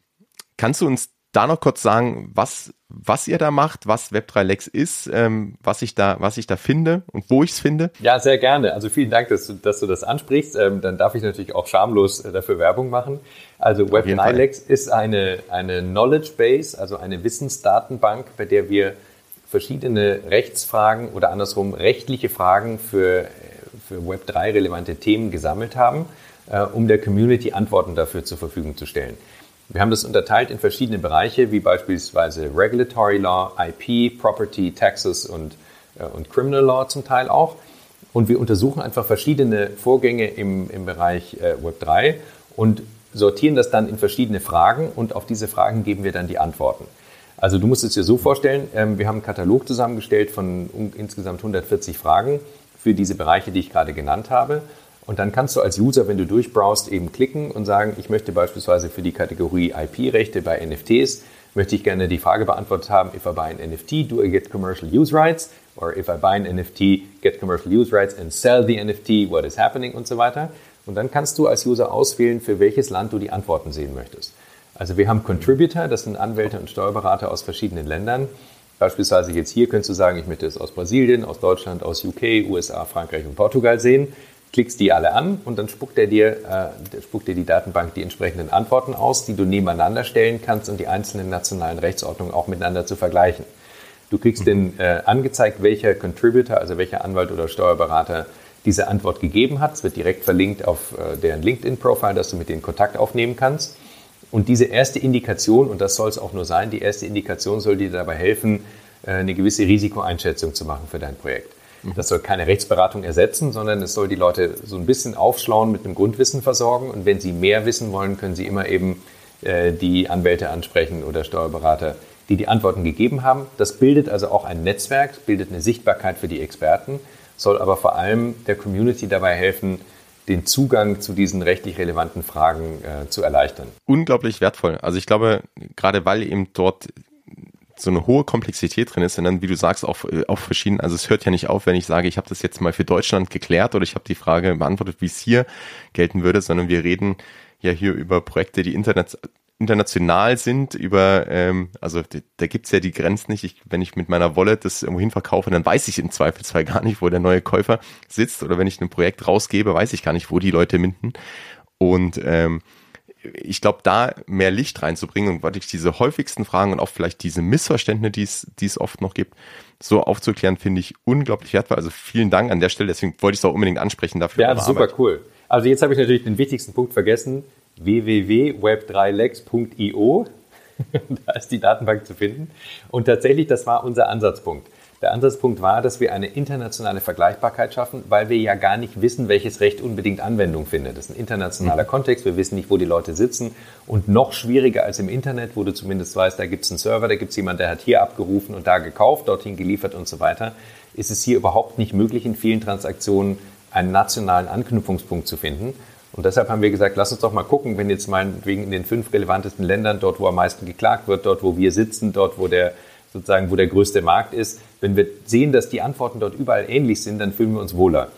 kannst du uns da noch kurz sagen, was, was ihr da macht, was Web3 Lex ist, ähm, was ich da, was ich da finde und wo ich es finde? Ja, sehr gerne. Also vielen Dank, dass du, dass du das ansprichst. Ähm, dann darf ich natürlich auch schamlos äh, dafür Werbung machen. Also Web3 Lex ist eine, eine Knowledge Base, also eine Wissensdatenbank, bei der wir verschiedene Rechtsfragen oder andersrum rechtliche Fragen für, für Web3 relevante Themen gesammelt haben äh, um der Community Antworten dafür zur Verfügung zu stellen. Wir haben das unterteilt in verschiedene Bereiche, wie beispielsweise Regulatory Law, IP, Property, Taxes und, äh, und Criminal Law zum Teil auch. Und wir untersuchen einfach verschiedene Vorgänge im, im Bereich äh, Web3 und sortieren das dann in verschiedene Fragen und auf diese Fragen geben wir dann die Antworten. Also du musst es dir so vorstellen, ähm, wir haben einen Katalog zusammengestellt von um, insgesamt 140 Fragen für diese Bereiche, die ich gerade genannt habe. Und dann kannst du als User, wenn du durchbrowst, eben klicken und sagen, ich möchte beispielsweise für die Kategorie IP-Rechte bei NFTs, möchte ich gerne die Frage beantwortet haben, if I buy an NFT, do I get commercial use rights? Or if I buy an NFT, get commercial use rights and sell the NFT, what is happening und so weiter. Und dann kannst du als User auswählen, für welches Land du die Antworten sehen möchtest. Also wir haben Contributor, das sind Anwälte und Steuerberater aus verschiedenen Ländern. Beispielsweise jetzt hier könntest du sagen, ich möchte es aus Brasilien, aus Deutschland, aus UK, USA, Frankreich und Portugal sehen klickst die alle an und dann spuckt er dir, äh, spuckt dir die Datenbank die entsprechenden Antworten aus, die du nebeneinander stellen kannst und die einzelnen nationalen Rechtsordnungen auch miteinander zu vergleichen. Du kriegst mhm. den äh, angezeigt, welcher Contributor, also welcher Anwalt oder Steuerberater diese Antwort gegeben hat. Es wird direkt verlinkt auf äh, deren LinkedIn-Profile, dass du mit denen Kontakt aufnehmen kannst. Und diese erste Indikation, und das soll es auch nur sein, die erste Indikation soll dir dabei helfen, äh, eine gewisse Risikoeinschätzung zu machen für dein Projekt. Das soll keine Rechtsberatung ersetzen, sondern es soll die Leute so ein bisschen aufschlauen mit einem Grundwissen versorgen. Und wenn sie mehr wissen wollen, können sie immer eben äh, die Anwälte ansprechen oder Steuerberater, die die Antworten gegeben haben. Das bildet also auch ein Netzwerk, bildet eine Sichtbarkeit für die Experten, soll aber vor allem der Community dabei helfen, den Zugang zu diesen rechtlich relevanten Fragen äh, zu erleichtern. Unglaublich wertvoll. Also ich glaube, gerade weil eben dort so eine hohe Komplexität drin ist und dann, wie du sagst, auch, äh, auch verschieden, also es hört ja nicht auf, wenn ich sage, ich habe das jetzt mal für Deutschland geklärt oder ich habe die Frage beantwortet, wie es hier gelten würde, sondern wir reden ja hier über Projekte, die internet, international sind, über, ähm, also da gibt's ja die Grenzen nicht. Ich, wenn ich mit meiner Wallet das irgendwo verkaufe, dann weiß ich im Zweifelsfall gar nicht, wo der neue Käufer sitzt. Oder wenn ich ein Projekt rausgebe, weiß ich gar nicht, wo die Leute minden. Und ähm, ich glaube, da mehr Licht reinzubringen und wirklich diese häufigsten Fragen und auch vielleicht diese Missverständnisse, die es, die es oft noch gibt, so aufzuklären, finde ich unglaublich wertvoll. Also vielen Dank an der Stelle. Deswegen wollte ich es auch unbedingt ansprechen dafür. Ja, super Arbeit. cool. Also jetzt habe ich natürlich den wichtigsten Punkt vergessen. www.web3lex.io. da ist die Datenbank zu finden. Und tatsächlich, das war unser Ansatzpunkt. Der Ansatzpunkt war, dass wir eine internationale Vergleichbarkeit schaffen, weil wir ja gar nicht wissen, welches Recht unbedingt Anwendung findet. Das ist ein internationaler mhm. Kontext, wir wissen nicht, wo die Leute sitzen. Und noch schwieriger als im Internet, wo du zumindest weißt, da gibt es einen Server, da gibt es jemanden, der hat hier abgerufen und da gekauft, dorthin geliefert und so weiter, ist es hier überhaupt nicht möglich, in vielen Transaktionen einen nationalen Anknüpfungspunkt zu finden. Und deshalb haben wir gesagt, lass uns doch mal gucken, wenn jetzt meinetwegen in den fünf relevantesten Ländern, dort wo am meisten geklagt wird, dort wo wir sitzen, dort wo der sozusagen, wo der größte Markt ist. Wenn wir sehen, dass die Antworten dort überall ähnlich sind, dann fühlen wir uns wohler.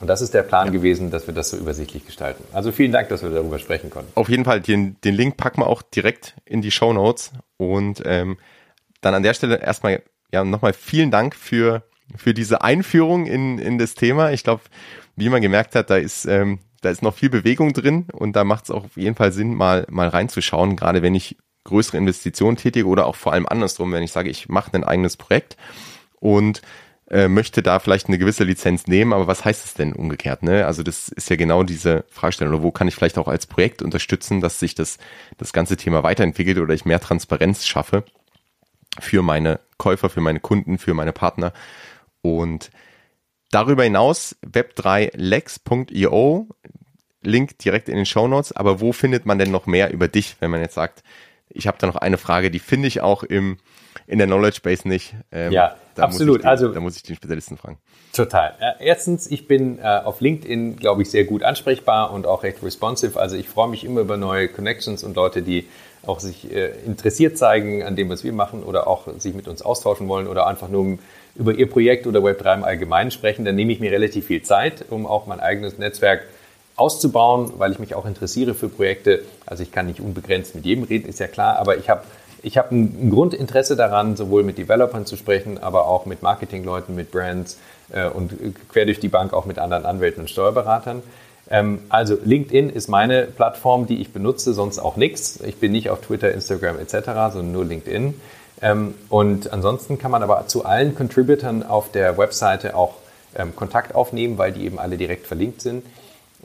Und das ist der Plan ja. gewesen, dass wir das so übersichtlich gestalten. Also vielen Dank, dass wir darüber sprechen konnten. Auf jeden Fall, den, den Link packen wir auch direkt in die Show Notes. Und ähm, dann an der Stelle erstmal ja nochmal vielen Dank für, für diese Einführung in, in das Thema. Ich glaube, wie man gemerkt hat, da ist, ähm, da ist noch viel Bewegung drin und da macht es auch auf jeden Fall Sinn, mal, mal reinzuschauen, gerade wenn ich größere Investitionen tätige oder auch vor allem andersrum, wenn ich sage, ich mache ein eigenes Projekt und äh, möchte da vielleicht eine gewisse Lizenz nehmen, aber was heißt es denn umgekehrt? Ne? Also das ist ja genau diese Fragestellung. Oder wo kann ich vielleicht auch als Projekt unterstützen, dass sich das, das ganze Thema weiterentwickelt oder ich mehr Transparenz schaffe für meine Käufer, für meine Kunden, für meine Partner. Und darüber hinaus web3lex.io, Link direkt in den Show Notes. Aber wo findet man denn noch mehr über dich, wenn man jetzt sagt, ich habe da noch eine Frage, die finde ich auch im, in der Knowledge Base nicht. Ähm, ja, absolut. Den, also, da muss ich den Spezialisten fragen. Total. Erstens, ich bin äh, auf LinkedIn, glaube ich, sehr gut ansprechbar und auch recht responsive. Also ich freue mich immer über neue Connections und Leute, die auch sich äh, interessiert zeigen an dem, was wir machen oder auch sich mit uns austauschen wollen oder einfach nur über ihr Projekt oder Web3 im Allgemeinen sprechen. Dann nehme ich mir relativ viel Zeit, um auch mein eigenes Netzwerk auszubauen, weil ich mich auch interessiere für Projekte. Also ich kann nicht unbegrenzt mit jedem reden, ist ja klar, aber ich habe ich hab ein, Grundinteresse daran, sowohl mit Developern zu sprechen, aber auch mit Marketingleuten, mit Brands äh, und quer durch die Bank auch mit anderen Anwälten und Steuerberatern. Ähm, also LinkedIn ist meine Plattform, die ich benutze, sonst auch nichts. Ich bin nicht auf Twitter, Instagram etc., sondern nur LinkedIn. Ähm, und ansonsten kann man aber zu allen Contributern auf der Webseite auch ähm, Kontakt aufnehmen, weil die eben alle direkt verlinkt sind.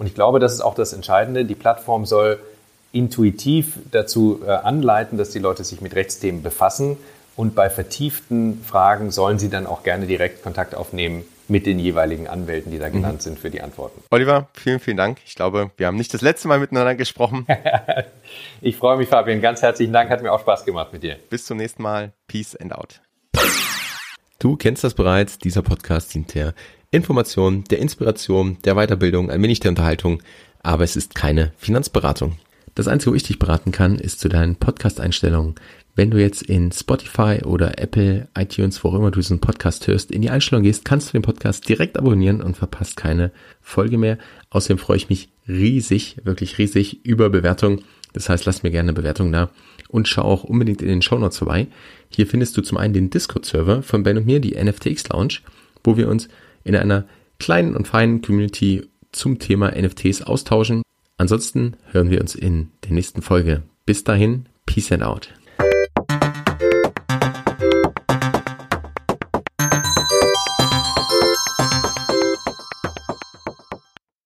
Und ich glaube, das ist auch das Entscheidende. Die Plattform soll intuitiv dazu äh, anleiten, dass die Leute sich mit Rechtsthemen befassen. Und bei vertieften Fragen sollen sie dann auch gerne direkt Kontakt aufnehmen mit den jeweiligen Anwälten, die da mhm. genannt mhm. sind für die Antworten. Oliver, vielen, vielen Dank. Ich glaube, wir haben nicht das letzte Mal miteinander gesprochen. ich freue mich, Fabian. Ganz herzlichen Dank. Hat mir auch Spaß gemacht mit dir. Bis zum nächsten Mal. Peace and out. Du kennst das bereits. Dieser Podcast dient der Information, der Inspiration, der Weiterbildung, ein wenig der Unterhaltung. Aber es ist keine Finanzberatung. Das Einzige, wo ich dich beraten kann, ist zu deinen Podcast-Einstellungen. Wenn du jetzt in Spotify oder Apple, iTunes, wo auch immer du diesen Podcast hörst, in die Einstellung gehst, kannst du den Podcast direkt abonnieren und verpasst keine Folge mehr. Außerdem freue ich mich riesig, wirklich riesig über Bewertungen. Das heißt, lass mir gerne eine Bewertung da und schau auch unbedingt in den Show Notes vorbei. Hier findest du zum einen den Discord-Server von Ben und mir, die NFTX Lounge, wo wir uns in einer kleinen und feinen Community zum Thema NFTs austauschen. Ansonsten hören wir uns in der nächsten Folge. Bis dahin, Peace and out.